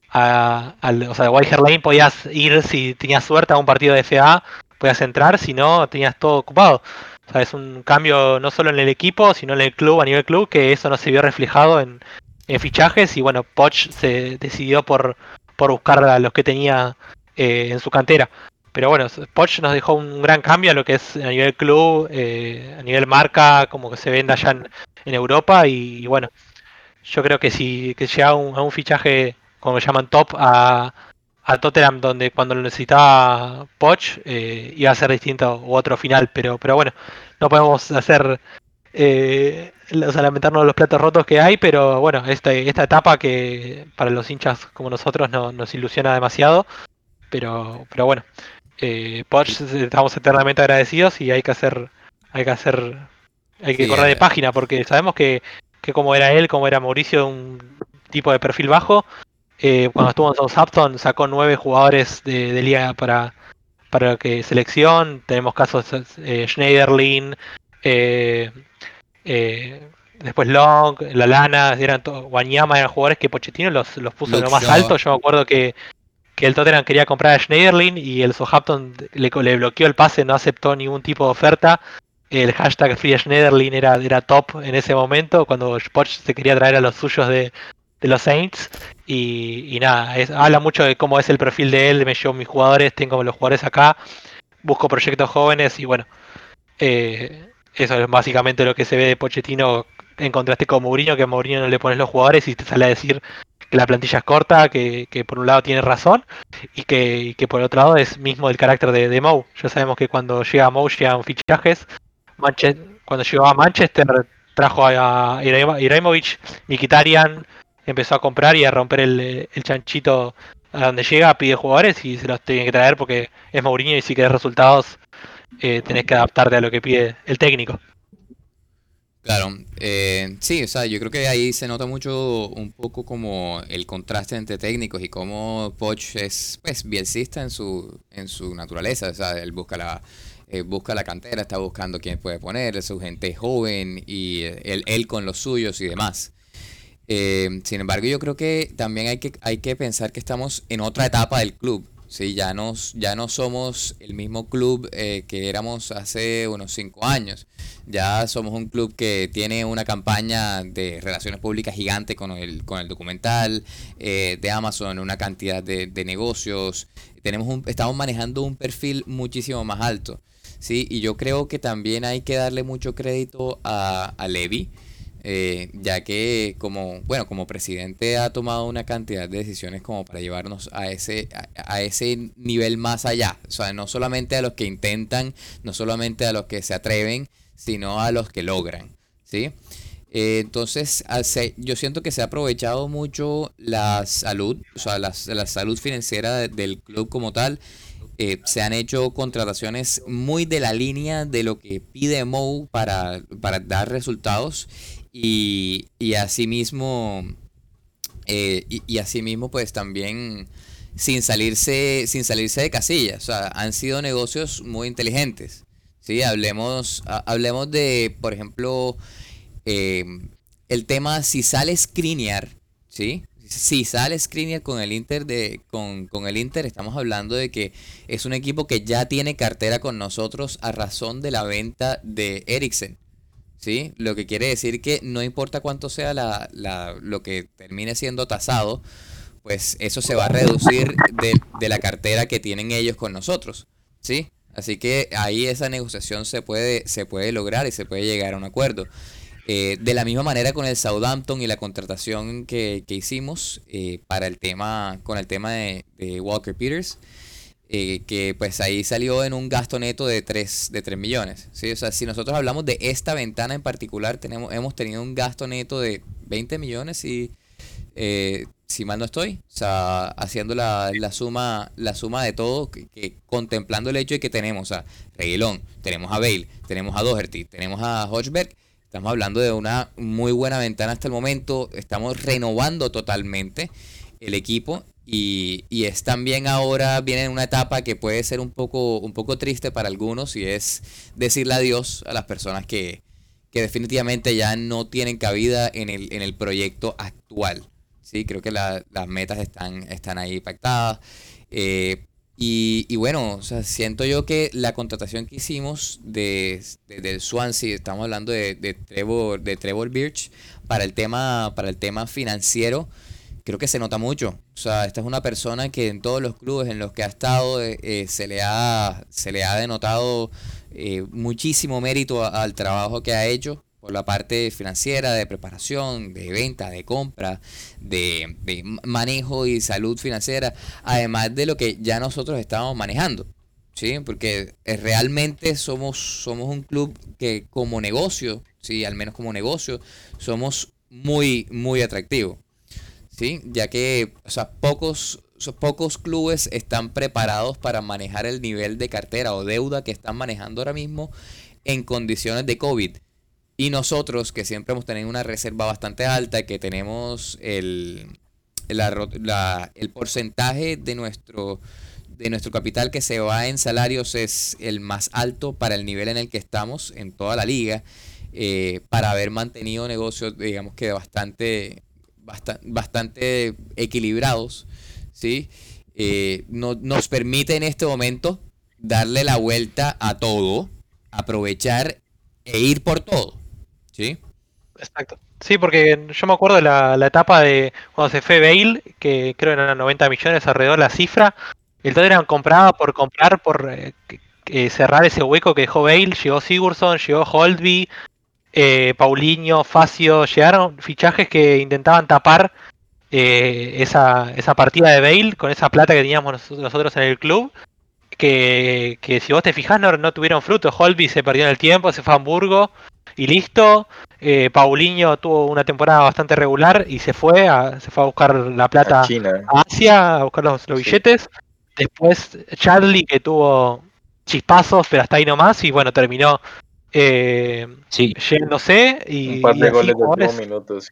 a- o sea, de Lane podías ir si tenías suerte a un partido de FA, podías entrar, si no, tenías todo ocupado. O sea, es un cambio no solo en el equipo, sino en el club, a nivel club, que eso no se vio reflejado en, en fichajes y bueno, Poch se decidió por, por buscar a los que tenía eh, en su cantera. Pero bueno, Poch nos dejó un gran cambio a lo que es a nivel club, eh, a nivel marca, como que se venda allá en, Europa y, bueno, yo creo que si que llega a un, fichaje, como llaman top, a, a Tottenham, donde cuando lo necesitaba Poch, eh, iba a ser distinto u otro final, pero, pero bueno, no podemos hacer eh, lamentarnos los platos rotos que hay, pero bueno, esta, esta etapa que para los hinchas como nosotros no, nos ilusiona demasiado, pero, pero bueno, eh, Poch estamos eternamente agradecidos y hay que hacer, hay que hacer, hay que correr de página porque sabemos que, que como era él, como era Mauricio, un tipo de perfil bajo, eh, cuando estuvo en Southampton sacó nueve jugadores de, de liga para, para que selección, tenemos casos eh, Schneiderlin, eh, eh, después Long, La Lana, eran Wanyama eran jugadores que Pochettino los, los puso en lo más alto. Yo me acuerdo que, que el Tottenham quería comprar a Schneiderlin y el Southampton le, le, bloqueó el pase, no aceptó ningún tipo de oferta. El hashtag Free Schneiderlin era, era top en ese momento, cuando Poch se quería traer a los suyos de, de los Saints. Y, y nada, es, habla mucho de cómo es el perfil de él. Me llevo mis jugadores, tengo los jugadores acá, busco proyectos jóvenes y bueno. Eh, eso es básicamente lo que se ve de Pochettino en contraste con Mourinho, que a Mourinho no le pones los jugadores y te sale a decir que la plantilla es corta, que, por un lado tiene razón y que, por otro lado es mismo el carácter de, de Mou. Ya sabemos que cuando llega Mou llegan fichajes. cuando llegó a Manchester trajo a Iraimovic, Mikitarian, empezó a comprar y a romper el, el chanchito a donde llega, pide jugadores y se los tiene que traer porque es Mourinho y si querés resultados eh, tenés que adaptarte a lo que pide el técnico. Claro, eh, sí, o sea, yo creo que ahí se nota mucho un poco como el contraste entre técnicos y cómo Poch es pues bielcista en su, en su naturaleza, o sea, él busca la, eh, busca la cantera, está buscando quién puede poner, su gente joven y él, él con los suyos y demás. sin embargo, yo creo que también hay que, hay que pensar que estamos en otra etapa del club. Sí, ya, nos, ya no somos el mismo club eh, que éramos hace unos cinco años. Ya somos un club que tiene una campaña de relaciones públicas gigante con el, con el documental eh, de Amazon, una cantidad de, de negocios. Tenemos un, estamos manejando un perfil muchísimo más alto. ¿sí? Y yo creo que también hay que darle mucho crédito a, a Levi eh, ya que como, bueno, como presidente ha tomado una cantidad de decisiones como para llevarnos a ese, a, ese nivel más allá. O sea, no solamente a los que intentan, no solamente a los que se atreven, sino a los que logran. ¿sí? Eh, entonces, yo siento que se ha aprovechado mucho la salud, o sea, la, salud financiera del club como tal. Eh, se han hecho contrataciones muy de la línea de lo que pide Mou para, para dar resultados y, y asimismo, eh, y, y asimismo, pues también sin salirse, sin salirse de casillas. O sea, han sido negocios muy inteligentes. ¿Sí? Hablemos, hablemos de, por ejemplo, eh, el tema si sale Skriniar, ¿sí? Si sale Skriniar con el Inter de con, con, el Inter estamos hablando de que es un equipo que ya tiene cartera con nosotros a razón de la venta de Eriksen. ¿sí? Lo que quiere decir que no importa cuánto sea la, la, lo que termine siendo tasado, pues eso se va a reducir de, de, la cartera que tienen ellos con nosotros, ¿sí? Así que ahí esa negociación se puede, se puede lograr y se puede llegar a un acuerdo. Eh, de la misma manera con el Southampton y la contratación que, que hicimos eh, para el tema, con el tema de, de Walker Peters, eh, que pues ahí salió en un gasto neto de 3, de 3 millones. ¿sí? O sea, si nosotros hablamos de esta ventana en particular, tenemos, hemos tenido un gasto neto de 20 millones y si mal no estoy, o sea, haciendo la, la suma la suma de todo, que, contemplando el hecho de que tenemos a Reguilón, tenemos a Bale, tenemos a Doherty, tenemos a Hodgberg, estamos hablando de una muy buena ventana hasta el momento, estamos renovando totalmente el equipo y, y, es también ahora, viene en una etapa que puede ser un poco, un poco triste para algunos y es decirle adiós a las personas que, que definitivamente ya no tienen cabida en el, en el proyecto actual. Sí, creo que las metas están, están ahí pactadas. Eh, y, y, bueno, o sea, siento yo que la contratación que hicimos de, de, del Swansea, estamos hablando de, de, Trevor, de Trevor Birch, para el tema, para el tema financiero, creo que se nota mucho. O sea, esta es una persona que en todos los clubes en los que ha estado eh, eh, se, le ha, se le ha denotado eh, muchísimo mérito al trabajo que ha hecho por la parte financiera, de preparación, de venta, de compra, de, de manejo y salud financiera, además de lo que ya nosotros estamos manejando. ¿sí? Porque realmente somos, somos un club que como negocio, sí, al menos como negocio, somos muy, muy atractivos. ¿sí? Ya que, o sea, pocos, pocos clubes están preparados para manejar el nivel de cartera o deuda que están manejando ahora mismo en condiciones de COVID. Y nosotros, que siempre hemos tenido una reserva bastante alta, que tenemos el, el porcentaje de nuestro, de nuestro capital que se va en salarios es el más alto para el nivel en el que estamos en toda la liga, eh, para haber mantenido negocios, digamos que bastante, bastante, equilibrados, ¿sí? Eh, nos permite en este momento darle la vuelta a todo, aprovechar e ir por todo, ¿sí? Exacto. Sí, porque yo me acuerdo de la, etapa de cuando se fue Bale, que creo que eran 90 millones alrededor la cifra. El Tottenham compraba por comprar, por eh, cerrar ese hueco que dejó Bale. Llegó Sigurdsson, llegó Holdby, eh, Paulinho, Facio, llegaron fichajes que intentaban tapar eh, esa, esa, partida de Bale con esa plata que teníamos nosotros en el club. Que, si vos te fijás no, tuvieron fruto. Holby se perdió en el tiempo, se fue a Hamburgo y listo. Eh, Paulinho tuvo una temporada bastante regular y se fue a, se fue a buscar la plata a, Asia, a buscar los, billetes. Después Charlie que tuvo chispazos, pero hasta ahí nomás, y bueno, terminó eh, sí. yéndose y, un par de goles de minutos.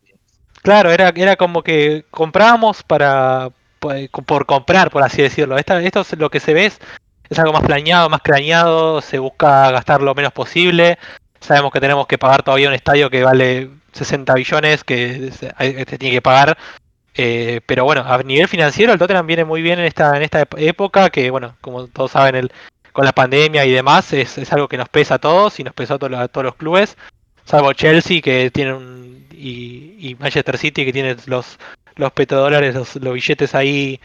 Claro, era, era como que comprábamos para por, comprar, por así decirlo. esto es lo que se ve, es, algo más planeado, más craneado, se busca gastar lo menos posible. Sabemos que tenemos que pagar todavía un estadio que vale 60 billones, que se, tiene que pagar. Eh, pero bueno, a nivel financiero el Tottenham viene muy bien en esta, en esta época, que bueno, como todos saben, el, con la pandemia y demás, es, algo que nos pesa a todos y nos pesa a, todos los clubes, salvo Chelsea que tiene un, y, Manchester City que tiene los, los petrodólares, los billetes ahí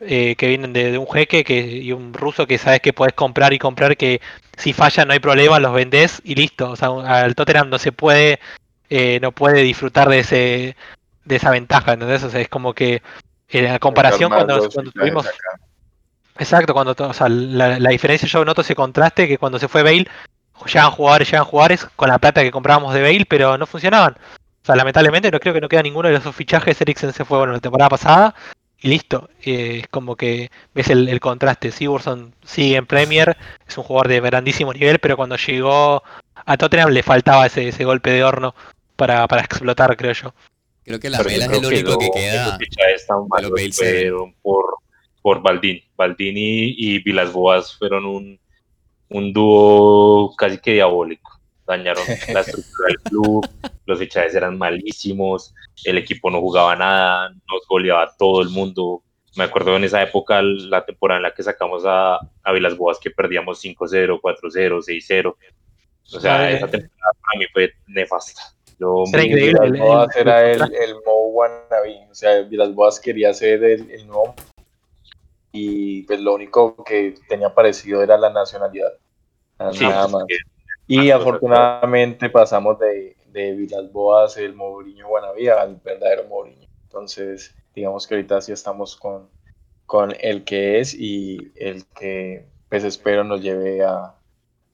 eh, que vienen de, un jeque que, y un ruso que sabes que puedes comprar y comprar que si falla no hay problema, los vendés y listo. O sea, al Tottenham no se puede, eh, no puede disfrutar de ese de esa ventaja, entonces o sea, es como que en la comparación cuando, cuando tuvimos... Exacto, cuando o sea, la, diferencia yo noto ese contraste que cuando se fue Bale, llegan jugadores, llegan jugadores con la plata que comprábamos de Bale, pero no funcionaban. O sea, lamentablemente no creo que no queda ninguno de esos fichajes. Eriksen se fue bueno la temporada pasada y listo. Eh, es como que ves el, contraste. Sigurdsson sigue en Premier, es un jugador de grandísimo nivel, pero cuando llegó a Tottenham le faltaba ese, ese golpe de horno para, para explotar, creo yo. Creo que la vela es el único que, queda. por por Baldini. Baldini y Vilas Boas fueron un, un dúo casi que diabólico. Dañaron la estructura del club, los fichajes eran malísimos, el equipo no jugaba nada, nos goleaba todo el mundo. Me acuerdo en esa época, la temporada en la que sacamos a, a Vilas Boas, que perdíamos 5-0, 4-0, 6-0. O sea, esa temporada para mí fue nefasta. Yo, era increíble. Vilas Boas era el, el Mo Wannabe. O sea, Vilas Boas quería ser el, el nuevo y pues lo único que tenía parecido era la nacionalidad. Nada más. Y afortunadamente pasamos de, de Vilas Boas, el Mourinho Guanavía, al verdadero Mourinho. Entonces, digamos que ahorita sí estamos con, con el que es y el que pues espero nos lleve a,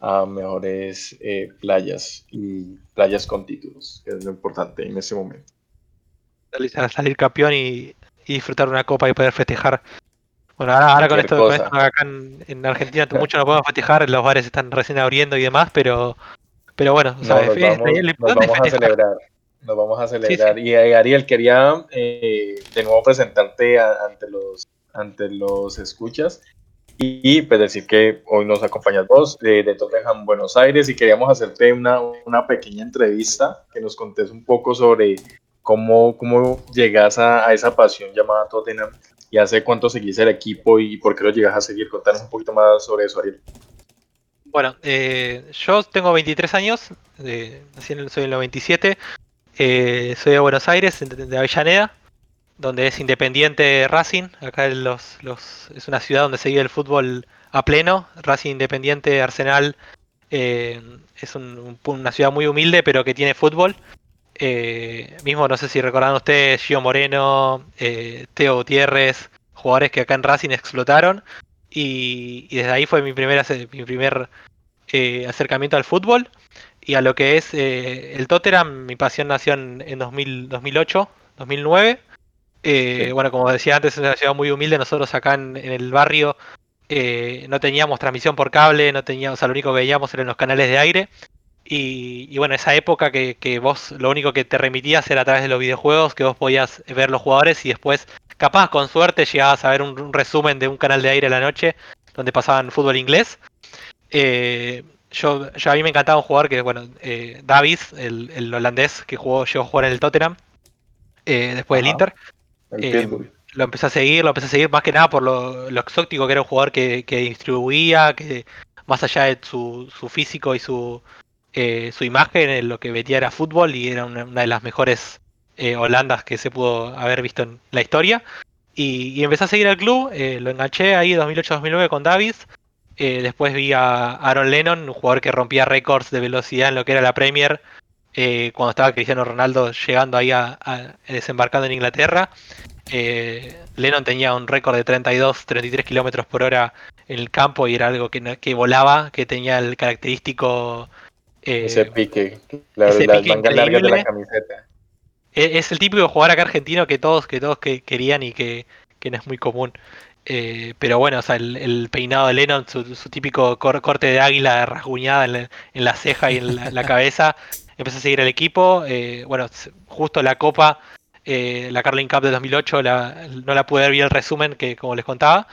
a mejores eh, playas y playas con títulos, que es lo importante en ese momento. Salir campeón y, y disfrutar una copa y poder festejar bueno, ahora, con, esto, con, esto, acá en, Argentina mucho no podemos festejar, los bares están recién abriendo y demás, pero pero bueno, nos, vamos, a celebrar. Nos vamos a celebrar. Y eh, Ariel, quería eh, de nuevo presentarte ante los ante los escuchas y, pues decir que hoy nos acompañas vos de, de, Tottenham Buenos Aires y queríamos hacerte una, una pequeña entrevista que nos contes un poco sobre cómo, cómo llegas a, a esa pasión llamada Tottenham y hace cuánto seguís el equipo y por qué lo llegas a seguir. Contanos un poquito más sobre eso, Ariel. Bueno, eh, yo tengo 23 años, soy en el 97, eh, soy de Buenos Aires, de Avellaneda. donde es independiente Racing. Acá es una ciudad donde se vive el fútbol a pleno. Racing Independiente, Arsenal. Eh, es una ciudad muy humilde, pero que tiene fútbol. Eh, mismo, no sé si recordan ustedes, Gio Moreno, eh, Teo Gutiérrez, jugadores que acá en Racing explotaron. Y, desde ahí fue mi primer, mi primer acercamiento al fútbol. Y a lo que es el Tottenham, mi pasión nació en, en 2008, 2009. Bueno, como decía antes, es una ciudad muy humilde. Nosotros acá en el barrio eh, no teníamos transmisión por cable, no teníamos, o sea, lo único que veíamos eran los canales de aire. Y, bueno, esa época que, vos lo único que te remitías era a través de los videojuegos, que vos podías ver los jugadores y después, capaz con suerte, llegabas a ver un, resumen de un canal de aire a la noche donde pasaban fútbol inglés. Eh, yo, a mí me encantaba un jugador que, bueno, eh, Davis, el, holandés que jugó, llegó a jugar en el Tottenham, después del Inter. Lo empecé a seguir, lo empecé a seguir más que nada por lo, exótico que era un jugador que, distribuía, que más allá de su, físico y su, eh, su imagen, en lo que metía era fútbol y era una, de las mejores eh, Holandas que se pudo haber visto en la historia. Y, empecé a seguir al club, eh, lo enganché ahí 2008-2009 con Davis. después vi a Aaron Lennon, un jugador que rompía récords de velocidad en lo que era la Premier, cuando estaba Cristiano Ronaldo llegando ahí a, desembarcando en Inglaterra. Lennon tenía un récord de 32, 33 kilómetros por hora en el campo y era algo que, que volaba, que tenía el característico. Eh, ese pique, las mangas largas de la camiseta. E, es, el típico jugador acá argentino que todos, que todos que querían y que, no es muy común. Eh, pero bueno, o sea, el, peinado de Lennon, su, típico corte de águila rasguñada en, la ceja y en la, cabeza, empezó a seguir el equipo. Eh, bueno, justo la copa eh, la Carling Cup de 2008 no la pude ver el resumen que como les contaba.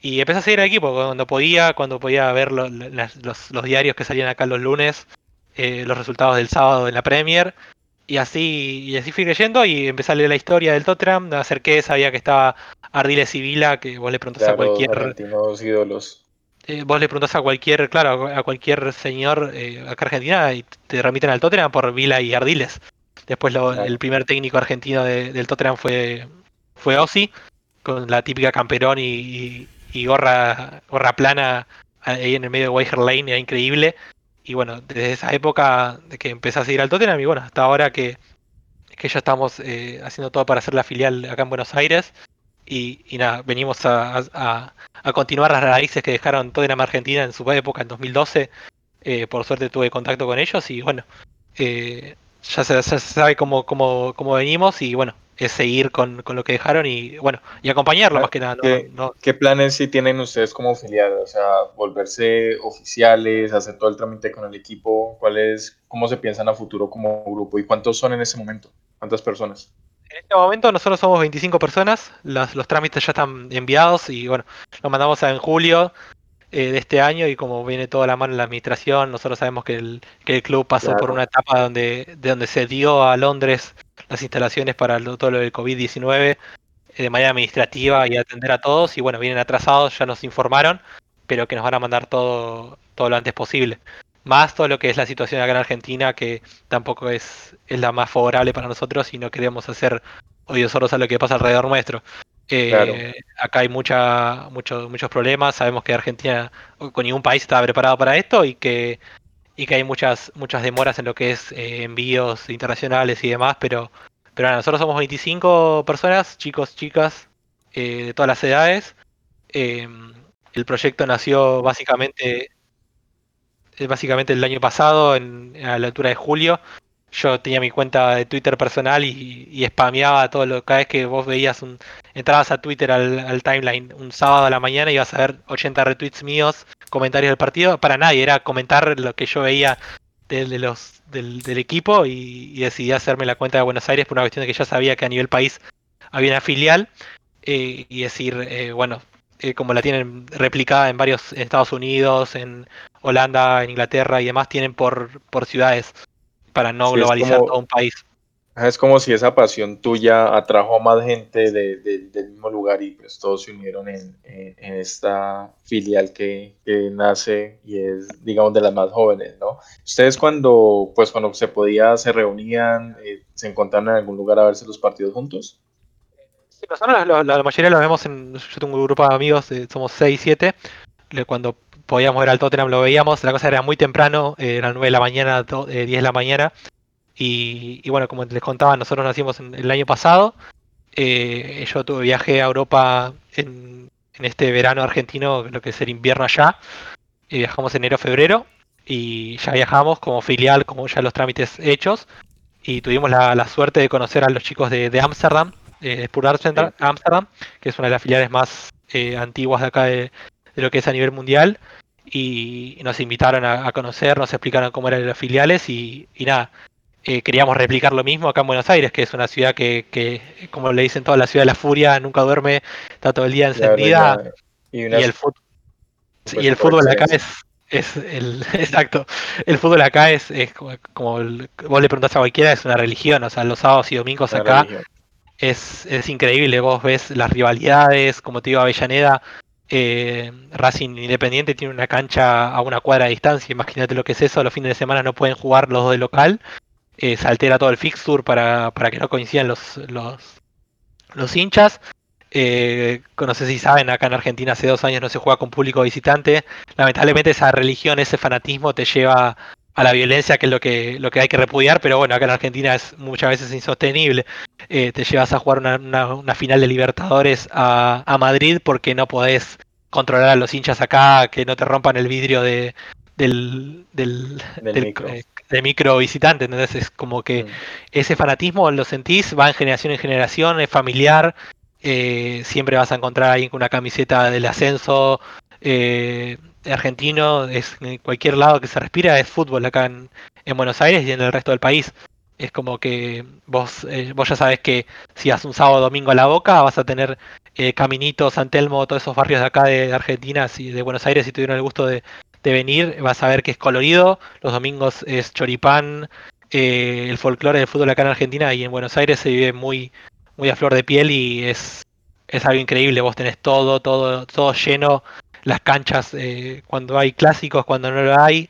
Y empecé a seguir el equipo cuando podía, cuando podía ver los, diarios que salían acá los lunes, eh, los resultados del sábado en la Premier. Y así, y así fui creyendo y empecé a leer la historia del Tottenham, me acerqué, sabía que estaba Ardiles y Vila, que vos le preguntás a cualquier... ídolos. Eh, vos le preguntás a cualquier, claro, a cualquier señor acá Argentina y te remiten al Tottenham por Vila y Ardiles. Después el primer técnico argentino del Tottenham fue, fue Ozzy, con la típica camperón y, gorra, gorra plana ahí en el medio de Weiher Lane, era increíble. Y bueno, desde esa época de que empecé a seguir al Tottenham y bueno, hasta ahora que, que ya estamos eh, haciendo todo para hacer la filial acá en Buenos Aires. Y, nada, venimos a, continuar las raíces que dejaron Tottenham Argentina en su época, en 2012. Eh, por suerte tuve contacto con ellos y bueno, eh, ya se, sabe cómo, cómo, cómo, venimos y bueno, es seguir con, lo que dejaron y bueno, y acompañarlo ah, más que nada. ¿Qué, planes si tienen ustedes como filial? O sea, volverse oficiales, hacer todo el trámite con el equipo, ¿cuál es, cómo se piensan a futuro como grupo y cuántos son en ese momento? ¿Cuántas personas? En este momento nosotros somos 25 personas, los, los trámites ya están enviados y bueno, lo mandamos en julio, eh, de este año y como viene toda la mano en la administración, nosotros sabemos que el, que el club pasó por una etapa donde, de donde se dio a Londres las instalaciones para todo lo del COVID-19 eh, de manera administrativa y atender a todos y bueno, vienen atrasados, ya nos informaron, pero que nos van a mandar todo, todo lo antes posible. Más todo lo que es la situación acá en Argentina, que tampoco es, es la más favorable para nosotros y no queremos hacer sordos a lo que pasa alrededor nuestro. Eh, acá hay mucha, muchos problemas. Sabemos que Argentina, con ningún país estaba preparado para esto y que, y que hay muchas, muchas demoras en lo que es eh, envíos internacionales y demás. Pero, pero nosotros somos 25 personas, chicos, chicas, eh, de todas las edades. Em, el proyecto nació básicamente, básicamente el año pasado, en, a la altura de julio yo tenía mi cuenta de Twitter personal y, y spameaba todo lo cada vez que vos veías un entrabas a Twitter al, timeline un sábado a la mañana y ibas a ver 80 retweets míos, comentarios del partido, para nadie, era comentar lo que yo veía de, los del, equipo y, decidí hacerme la cuenta de Buenos Aires por una cuestión de que ya sabía que a nivel país había una filial eh, y decir, eh, bueno, eh, como la tienen replicada en varios en Estados Unidos, en Holanda, en Inglaterra y demás, tienen por, por ciudades para no globalizar todo un país. Es como si esa pasión tuya atrajo a más gente del mismo lugar y pues todos se unieron en, esta filial que, nace y es, digamos, de las más jóvenes, ¿no? Ustedes cuando, pues cuando se podía, se reunían, eh, se encontraban en algún lugar a verse los partidos juntos? Sí, nosotros lo- la, la mayoría lo vemos en. Yo tengo un grupo de amigos, eh, somos 6, 7. Cuando podíamos ver al Tottenham lo veíamos. La cosa era muy temprano, eh, eran 9 de la mañana, do- eh, 10 de la mañana. Y, y bueno, como les contaba, nosotros nacimos en- el año pasado. Eh, yo tuve viaje a Europa en, en este verano argentino, lo que es el invierno allá. Y viajamos enero, febrero. Y ya viajamos como filial, como ya los trámites hechos. Y tuvimos la, la suerte de conocer a los chicos de de Ámsterdam, eh, Spur Amsterdam, Amsterdam, que es una de las filiales más antiguas de acá de, de lo que es a nivel mundial. Y, nos invitaron a, a conocer, nos explicaron cómo eran las filiales y, y nada. eh, queríamos replicar lo mismo acá en Buenos Aires, que es una ciudad que, que, como le dicen toda la ciudad de la furia, nunca duerme, está todo el día encendida. y, el fútbol, y el fútbol acá es, es el exacto. El fútbol acá es, es como, como el- vos le preguntás a cualquiera, es una religión. O sea, los sábados y domingos una acá es, es increíble. Vos ves las rivalidades, como te digo, Avellaneda, eh, Racing Independiente tiene una cancha a una cuadra de distancia. Imagínate lo que es eso. Los fines de semana no pueden jugar los dos de local. Eh, se altera todo el fixture para, para que no coincidan los, los, los hinchas. Eh, no sé si saben, acá en Argentina hace dos años no se juega con público visitante. Lamentablemente esa religión, ese fanatismo te lleva a la violencia, que es lo que, lo que hay que repudiar, pero bueno, acá en Argentina es muchas veces insostenible. Eh, te llevas a jugar una, una- una final de Libertadores a, a Madrid porque no podés controlar a los hinchas acá, que no te rompan el vidrio de, del, del, Del del- micro. eh, del micro visitante. Entonces es como que Mm. ese fanatismo lo sentís, va en generación en generación, es familiar. eh, siempre vas a encontrar alguien con una camiseta del ascenso eh, argentino. Es en cualquier lado que se respira es fútbol acá en, en Buenos Aires y en el resto del país. Es como que vos, eh, vos ya sabes que si vas un sábado o domingo a la boca, vas a tener eh, Caminito, San Telmo, todos esos barrios de acá de Argentina, si de Buenos Aires, si tuvieron el gusto de, de venir, vas a ver que es colorido. Los domingos es choripán, eh, el folclore del fútbol acá en Argentina y en Buenos Aires se vive muy, muy a flor de piel y es, es algo increíble. Vos tenés todo, todo, todo lleno, las canchas eh, cuando hay clásicos, cuando no lo hay.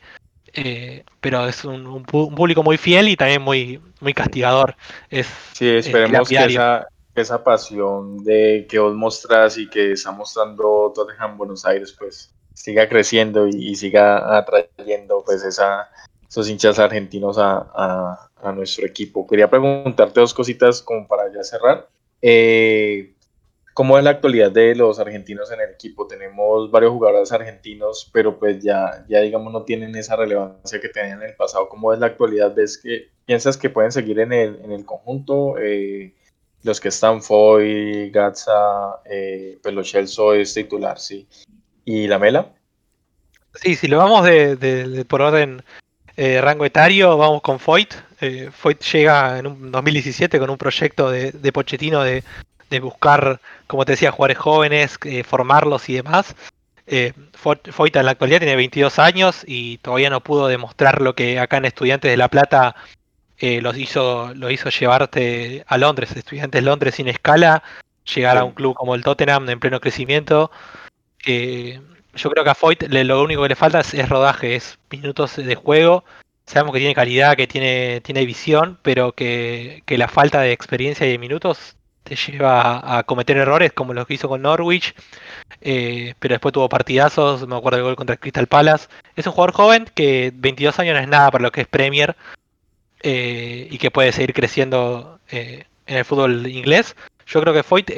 eh, pero es un, un pu- un público muy fiel y también muy, muy castigador. Es, Sí, esperemos que esa, esa pasión de que vos mostrás y que está mostrando Tottenham Buenos Aires, pues siga creciendo y, y siga atrayendo pues esa, esos hinchas argentinos a, a- a nuestro equipo. Quería preguntarte dos cositas como para ya cerrar. Eh, ¿Cómo es la actualidad de los argentinos en el equipo? Tenemos varios jugadores argentinos, pero pues ya, ya digamos no tienen esa relevancia que tenían en el pasado. ¿Cómo es la actualidad? ¿Ves que piensas que pueden seguir en el, en el conjunto? Eh, los que están Foy, Gatza, eh, pues Lo Celso es titular, sí. ¿Y la Mela? Sí, si lo vamos de por orden eh, rango etario, vamos con Foyt. Eh, Foyt llega en un 2017 con un proyecto de, de Pochettino de, de buscar, como te decía, jugadores jóvenes, eh, formarlos y demás. Eh, en la actualidad tiene 22 años y todavía no pudo demostrar lo que acá en Estudiantes de La Plata eh, los hizo, lo hizo llevarte a Londres. Estudiantes Londres sin escala, llegar a un club como el Tottenham en pleno crecimiento. Yo creo que a Foyt lo único que le falta es, es rodaje, es minutos de juego. Sabemos que tiene calidad, que tiene, tiene visión, pero que, que la falta de experiencia y de minutos te lleva a, cometer errores como los que hizo con Norwich. eh, pero después tuvo partidazos, me acuerdo del gol contra Crystal Palace. Es un jugador joven que 22 años no es nada para lo que es Premier eh, y que puede seguir creciendo eh, en el fútbol inglés. Yo creo que Foyt,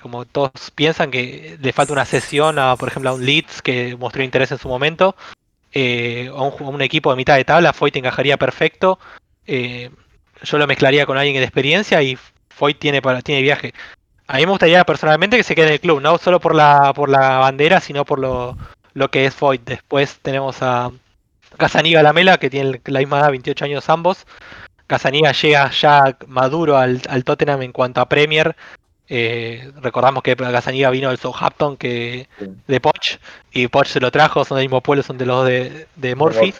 como todos piensan, que le falta una sesión a, por ejemplo, a un Leeds que mostró interés en su momento, a, un, un equipo de mitad de tabla, Foyt encajaría perfecto. Yo lo mezclaría con alguien de experiencia y Foyt tiene, para, tiene viaje. A mí me gustaría personalmente que se quede en el club, no solo por la, por la bandera, sino por lo, lo que es Foyt. Después tenemos a Casaniga Lamela, que tiene la misma edad, 28 años ambos. Casaniga llega ya maduro al, al Tottenham en cuanto a Premier. Eh, recordamos que Casaniga vino del Southampton que de Poch y Poch se lo trajo, son del mismo pueblo, son de los de, de Murphy.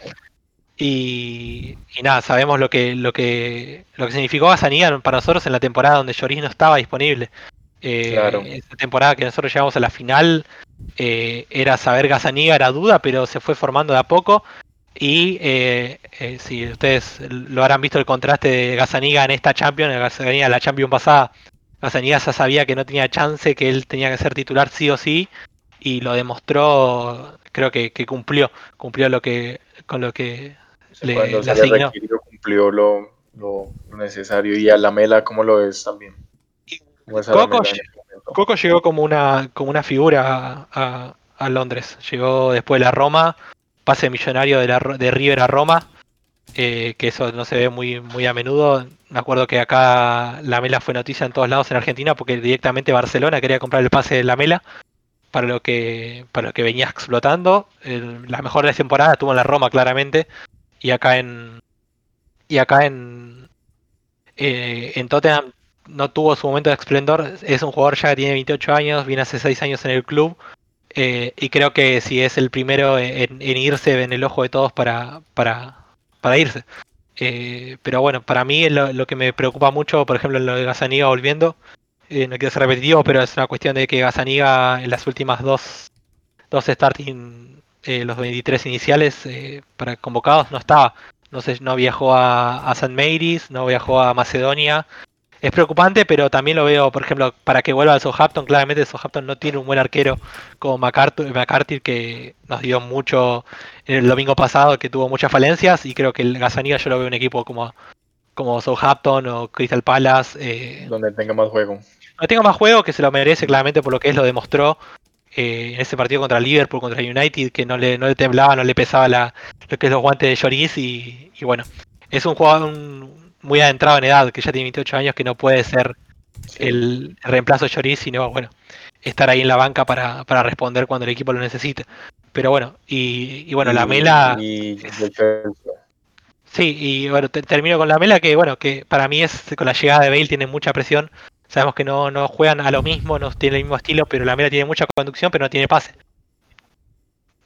Y, y nada, sabemos lo que, lo que lo que significó Gazaniga para nosotros en la temporada donde Lloris no estaba disponible. Eh, Claro. Esa temporada que nosotros llegamos a la final eh, era saber Gazaniga, era duda, pero se fue formando de a poco. Y eh, eh, si ustedes lo habrán visto el contraste de Gazaniga en esta Champions, Gazaniga en la Champions pasada Gazzaniga ya sabía que no tenía chance, que él tenía que ser titular sí o sí, y lo demostró, creo que, que cumplió, cumplió lo que, con lo que le, Cuando se le requirió, cumplió lo, lo necesario. Y a la Mela, ¿cómo lo ves también? ¿Cómo es Coco, Alamela en este? Coco llegó como una, como una figura a, a Londres. Llegó después de la Roma, pase millonario de, la, de River a Roma, eh, que eso no se ve muy, muy a menudo. Me acuerdo que acá la Mela fue noticia en todos lados en Argentina porque directamente Barcelona quería comprar el pase de la Mela para lo que, para lo que venía explotando. El- la mejor de la temporada tuvo en la Roma claramente y acá en y acá en eh, en Tottenham no tuvo su momento de esplendor. Es un jugador ya que tiene 28 años, viene hace 6 años en el club. eh, y creo que si es el primero en, irse en el ojo de todos para, para, para irse. Eh, pero bueno, para mí lo, lo que me preocupa mucho, por ejemplo, lo de Gazaniga volviendo, eh, no quiero ser repetitivo, pero es una cuestión de que Gazaniga en las últimas dos, dos starting, eh, los 23 iniciales eh, para convocados, no estaba. No sé, no viajó a, a St. Mary's, no viajó a Macedonia. Es preocupante, pero también lo veo, por ejemplo, para que vuelva al Southampton. Claramente Southampton no tiene un buen arquero como McCarthy, que nos dio mucho el domingo pasado, que tuvo muchas falencias. Y creo que el Gazaniga yo lo veo un equipo como, como Southampton o Crystal Palace. eh, Donde tenga más juego. no tengo más juego, que se lo merece claramente por lo que es, lo demostró eh, en ese partido contra Liverpool, contra United, que no le, no le temblaba, no le pesaba la, lo que es los guantes de Lloris y, y bueno, es un jugador un- muy adentrado en edad, que ya tiene 28 años, que no puede ser Sí. el reemplazo de Lloris, sino bueno, estar ahí en la banca para, para responder cuando el equipo lo necesite. Pero bueno, y, y bueno, la Mela... Sí, y bueno, te- termino con la Mela, que bueno, que para mí es con la llegada de Bale tiene mucha presión. Sabemos que no, no juegan a lo mismo, no tienen el mismo estilo, pero la Mela tiene mucha conducción, pero no tiene pase.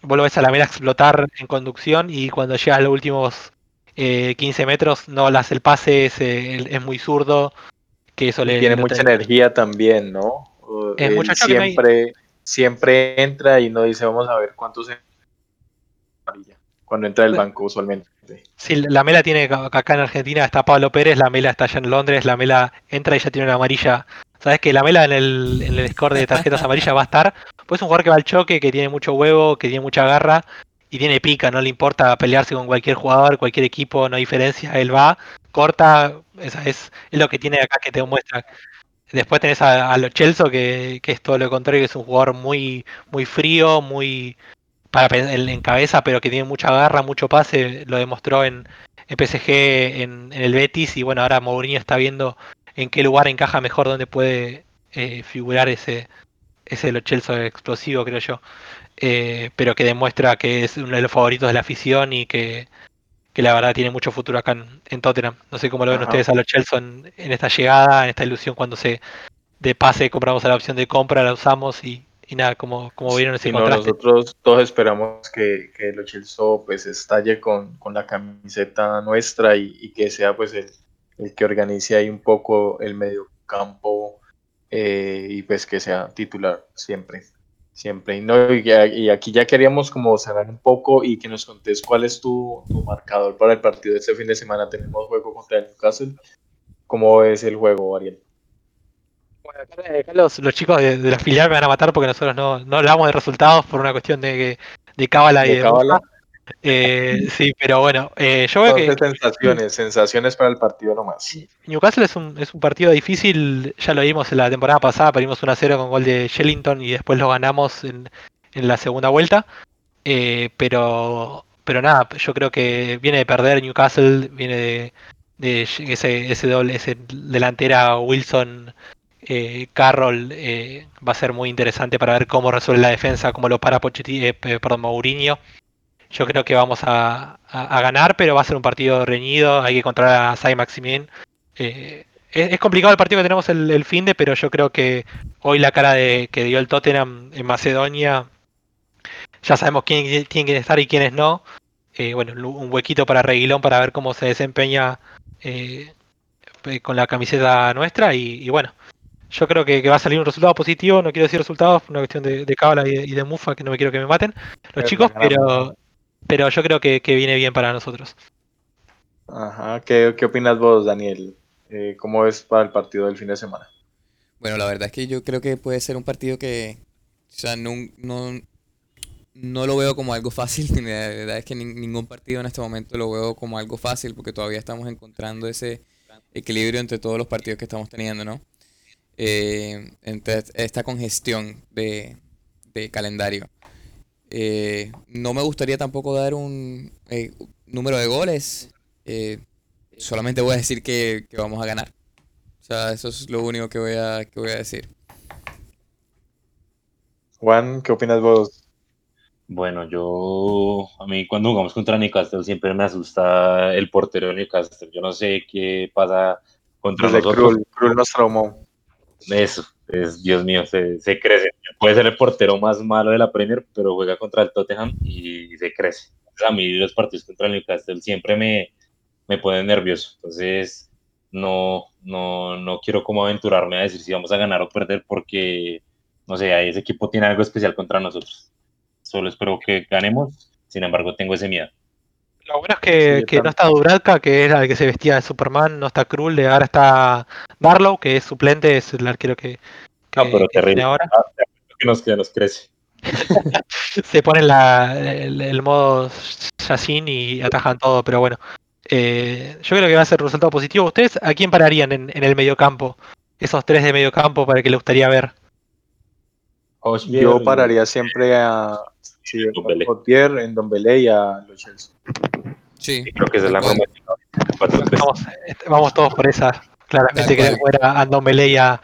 Vos lo ves a la Mela explotar en conducción y cuando llega a los últimos eh, 15 metros no hace el pase, es, eh, es muy zurdo, que eso le... tiene le- mucha energía también, ¿no? Es él hay- siempre, siempre entra y no dice, vamos a ver cuántos en amarilla", Cuando entra del Bueno. banco usualmente. Sí, la Mela tiene acá en Argentina está Pablo Pérez, la Mela está allá en Londres, la Mela entra y ya tiene una amarilla. Sabes que la Mela en el, en el score de tarjetas amarillas va a estar. Pues es un jugador que va al choque, que tiene mucho huevo, que tiene mucha garra y tiene pica, no le importa pelearse con cualquier jugador, cualquier equipo, no hay diferencia. Él va, corta, esa es, es lo que tiene acá que te muestra. Después tenés a, a Lo Celso, que, que es todo lo contrario, que es un jugador muy, muy frío, muy para en, cabeza, pero que tiene mucha garra, mucho pase, lo demostró en, en PSG, en, en el Betis, y bueno, ahora Mourinho está viendo en qué lugar encaja mejor, donde puede eh, figurar ese, ese Lo Celso explosivo, creo yo. Eh, pero que demuestra que es uno de los favoritos de la afición y que, que la verdad tiene mucho futuro acá en, en Tottenham. No sé cómo lo ven Ajá. ustedes a Lo Celso en, en esta llegada, en esta ilusión cuando se de pase compramos a la opción de compra, la usamos y, y nada, como, como vieron ese Sí, no, contraste. nosotros todos esperamos que, que el Chelsea pues estalle con, con la camiseta nuestra y, y que sea pues el, el que organice ahí un poco el medio campo eh, y pues que sea titular siempre. Siempre. Y, no, y, aquí ya queríamos como cerrar un poco y que nos contés cuál es tu, tu marcador para el partido de este fin de semana. Tenemos juego contra el Newcastle. ¿Cómo es el juego, Ariel? Bueno, acá, acá los, los chicos de, de la filial me van a matar porque nosotros no, no hablamos de resultados por una cuestión de, de cábala y ¿De cábala? Eh, sí, pero bueno, eh, yo veo que Entonces, sensaciones, sensaciones para el partido nomás. Newcastle es un, es un partido difícil, ya lo vimos en la temporada pasada, perdimos 1-0 con gol de Shellington y después lo ganamos en, en la segunda vuelta. Eh, pero, pero nada, yo creo que viene de perder Newcastle, viene de, de ese, ese doble, ese delantera Wilson eh, Carroll eh, va a ser muy interesante para ver cómo resuelve la defensa, cómo lo para Pochettino, eh, pe- perdón, Mourinho. Yo creo que vamos a, ganar, pero va a ser un partido reñido. Hay que controlar a Sai Maximin. Eh, es, complicado el partido que tenemos el, el fin de, pero yo creo que hoy la cara de, que dio el Tottenham en Macedonia, ya sabemos quién tiene que estar y quiénes no. Eh, bueno, un huequito para Reguilón para ver cómo se desempeña con la camiseta nuestra. Y bueno, yo creo que, que va a salir un resultado positivo. No quiero decir resultados, por una cuestión de, de cábala y de, y de mufa, que no me quiero que me maten los Pero chicos, pero, pero yo creo que, que viene bien para nosotros. Ajá, ¿qué, qué opinas vos, Daniel? Eh, ¿Cómo es para el partido del fin de semana? Bueno, la verdad es que yo creo que puede ser un partido que, o sea, no, no, no lo veo como algo fácil. La verdad es que nin- ningún partido en este momento lo veo como algo fácil porque todavía estamos encontrando ese equilibrio entre todos los partidos que estamos teniendo, ¿no? Eh, entre esta congestión de, de calendario. Eh, no me gustaría tampoco dar un eh, número de goles. eh, solamente voy a decir que, que vamos a ganar. O sea, eso es lo único que voy a, que voy a decir. Juan, ¿qué opinas vos? Bueno, yo, a mí cuando jugamos contra Newcastle siempre me asusta el portero de Newcastle. Yo no sé qué pasa contra Desde nosotros. Krul, Krul nos traumó. Eso, es, Dios mío, se, crece. Puede ser el portero más malo de la Premier, pero juega contra el Tottenham y se crece. Entonces, a mí los partidos contra el Newcastle siempre me, me ponen nervioso. Entonces, no, no, no quiero como aventurarme a decir si vamos a ganar o perder porque, no sé, ahí ese equipo tiene algo especial contra nosotros. Solo espero que ganemos, sin embargo, tengo ese miedo. Lo bueno es que, Sí, que no está Dubravka, que era el que se vestía de Superman, no está Krul, ahora está Darlow, que es suplente, es el arquero que, que- No, pero que tiene terrible. ahora. Ah, que nos, que nos crece. Se ponen la, el, el modo Yacine y atajan todo, pero bueno. Eh, yo creo que va a ser un resultado positivo. ¿Ustedes a quién pararían en, en el mediocampo? Esos tres de mediocampo para que le gustaría ver. Yo pararía siempre a sí, a Ndombele. Gautier, en Dombele y a Lo Celso. Sí, Creo que esa es la. 4-3. Vamos, este, vamos todos por esa. Claramente queremos ver a Andombele y a,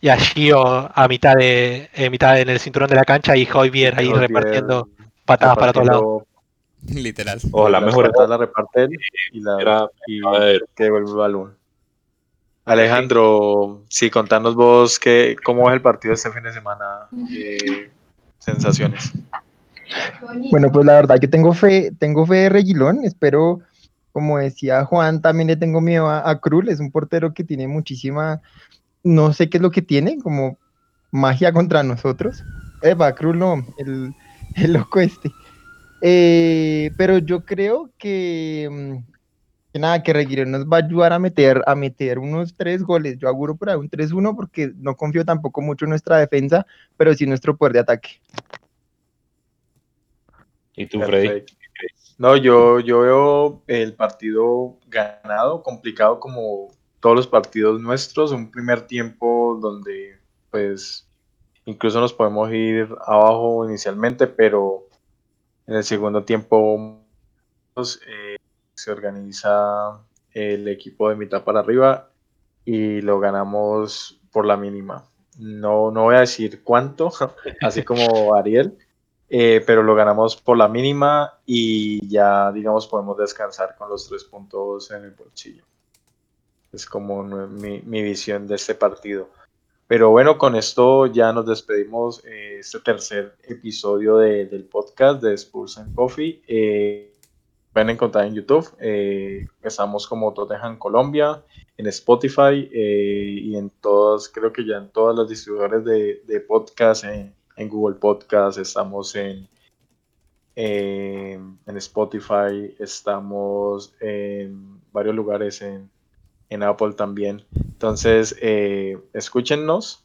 y a Gio a mitad de eh, mitad en el cinturón de la cancha y Hoybier ahí Gautier repartiendo patadas para todos lados. literal. Ojalá las mejor patadas la reparte él y, la, Era- y a ver. que devuelve el balón. Alejandro, sí, contanos vos que, cómo es el partido este fin de semana. eh, sensaciones. Bueno, pues la verdad, yo tengo fe, tengo fe de Reguilón, espero, como decía Juan, también le tengo miedo a, a es un portero que tiene muchísima, no sé qué es lo que tiene, como magia contra nosotros. Eva, Krul no, el, loco este. Eh, pero yo creo que, mm, que nada, que Reguilón nos va a ayudar a meter, a meter unos tres goles. Yo auguro por ahí un 3-1 porque no confío tampoco mucho en nuestra defensa, pero sí nuestro poder de ataque. ¿Y tú, Freddy? No, yo, yo veo el partido ganado, complicado como todos los partidos nuestros. Un primer tiempo donde, pues, incluso nos podemos ir abajo inicialmente, pero en el segundo tiempo eh, se organiza el equipo de mitad para arriba y lo ganamos por la mínima. No, no voy a decir cuánto, así como Ariel, eh, pero lo ganamos por la mínima y ya, digamos, podemos descansar con los tres puntos en el bolsillo. Es como mi, mi visión de este partido. Pero bueno, con esto ya nos despedimos eh, este tercer episodio de- del podcast de Spurs and Coffee. Eh, pueden encontrar en YouTube. eh, estamos como Tottenham Colombia, en Spotify eh, y en todas, creo que ya en todas las distribuidores de, de podcast, en Google Podcast, estamos en, en Spotify, estamos en varios lugares en, en Apple también. Entonces, eh, escúchennos,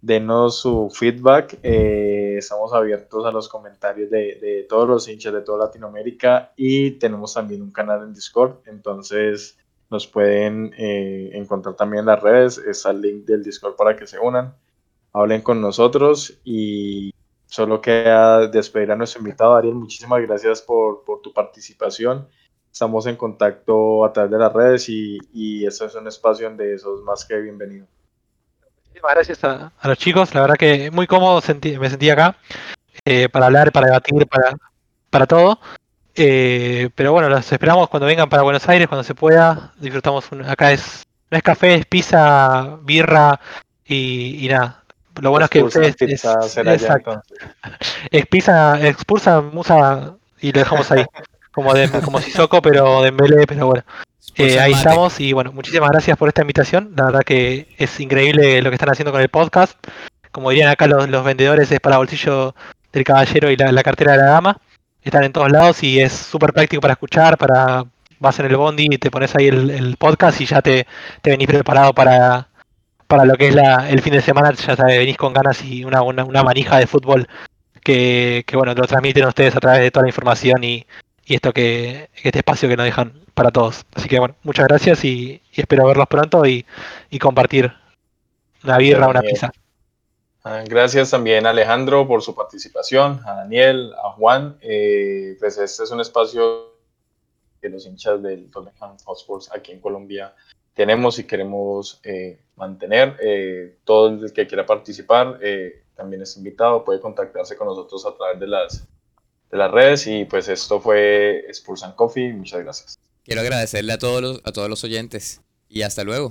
denos su feedback. eh, estamos abiertos a los comentarios de, de todos los hinchas de toda Latinoamérica y tenemos también un canal en Discord. Entonces, nos pueden eh, encontrar también en las redes. Está el link del Discord para que se unan. Hablen con nosotros y solo queda despedir a nuestro invitado, Ariel. Muchísimas gracias por, por tu participación. Estamos en contacto a través de las redes y, y este es un espacio donde sos más que bienvenido. Muchísimas gracias a, los chicos, la verdad que muy cómodo sentí- me sentí acá eh, para hablar, para debatir, para, para todo. Eh, pero bueno, los esperamos cuando vengan para Buenos Aires, cuando se pueda. Disfrutamos acá es no es café, es pizza, birra y, y nada. Lo bueno es que es, será ya, exacto, es expulsa musa y lo dejamos ahí. Como de, como Sissoko, pero de Mbele, pero bueno. Eh, Expulsa ahí mate. estamos y bueno, muchísimas gracias por esta invitación. La verdad que es increíble lo que están haciendo con el podcast. Como dirían acá los, los vendedores, es para bolsillo del caballero y la, la cartera de la dama. Están en todos lados y es súper práctico para escuchar, para vas en el bondi y te pones ahí el, el podcast y ya te, te venís preparado para, para lo que es la, el fin de semana, ya sabes, venís con ganas y una, una, una manija de fútbol que, que, bueno, lo transmiten ustedes a través de toda la información y, y esto que, este espacio que nos dejan para todos. Así que bueno, muchas gracias y, espero verlos pronto y, y compartir una birra, una pizza. Ah, gracias también a Alejandro por su participación, a Daniel, a Juan. Eh, pues este es un espacio que los hinchas del Tottenham Hotspur aquí en Colombia tenemos y queremos eh, mantener. Eh, todo el que quiera participar eh, también es invitado, puede contactarse con nosotros a través de las, de las redes y pues esto fue Spurs and Coffee. Muchas gracias. Quiero agradecerle a todos los, a todos los oyentes y hasta luego.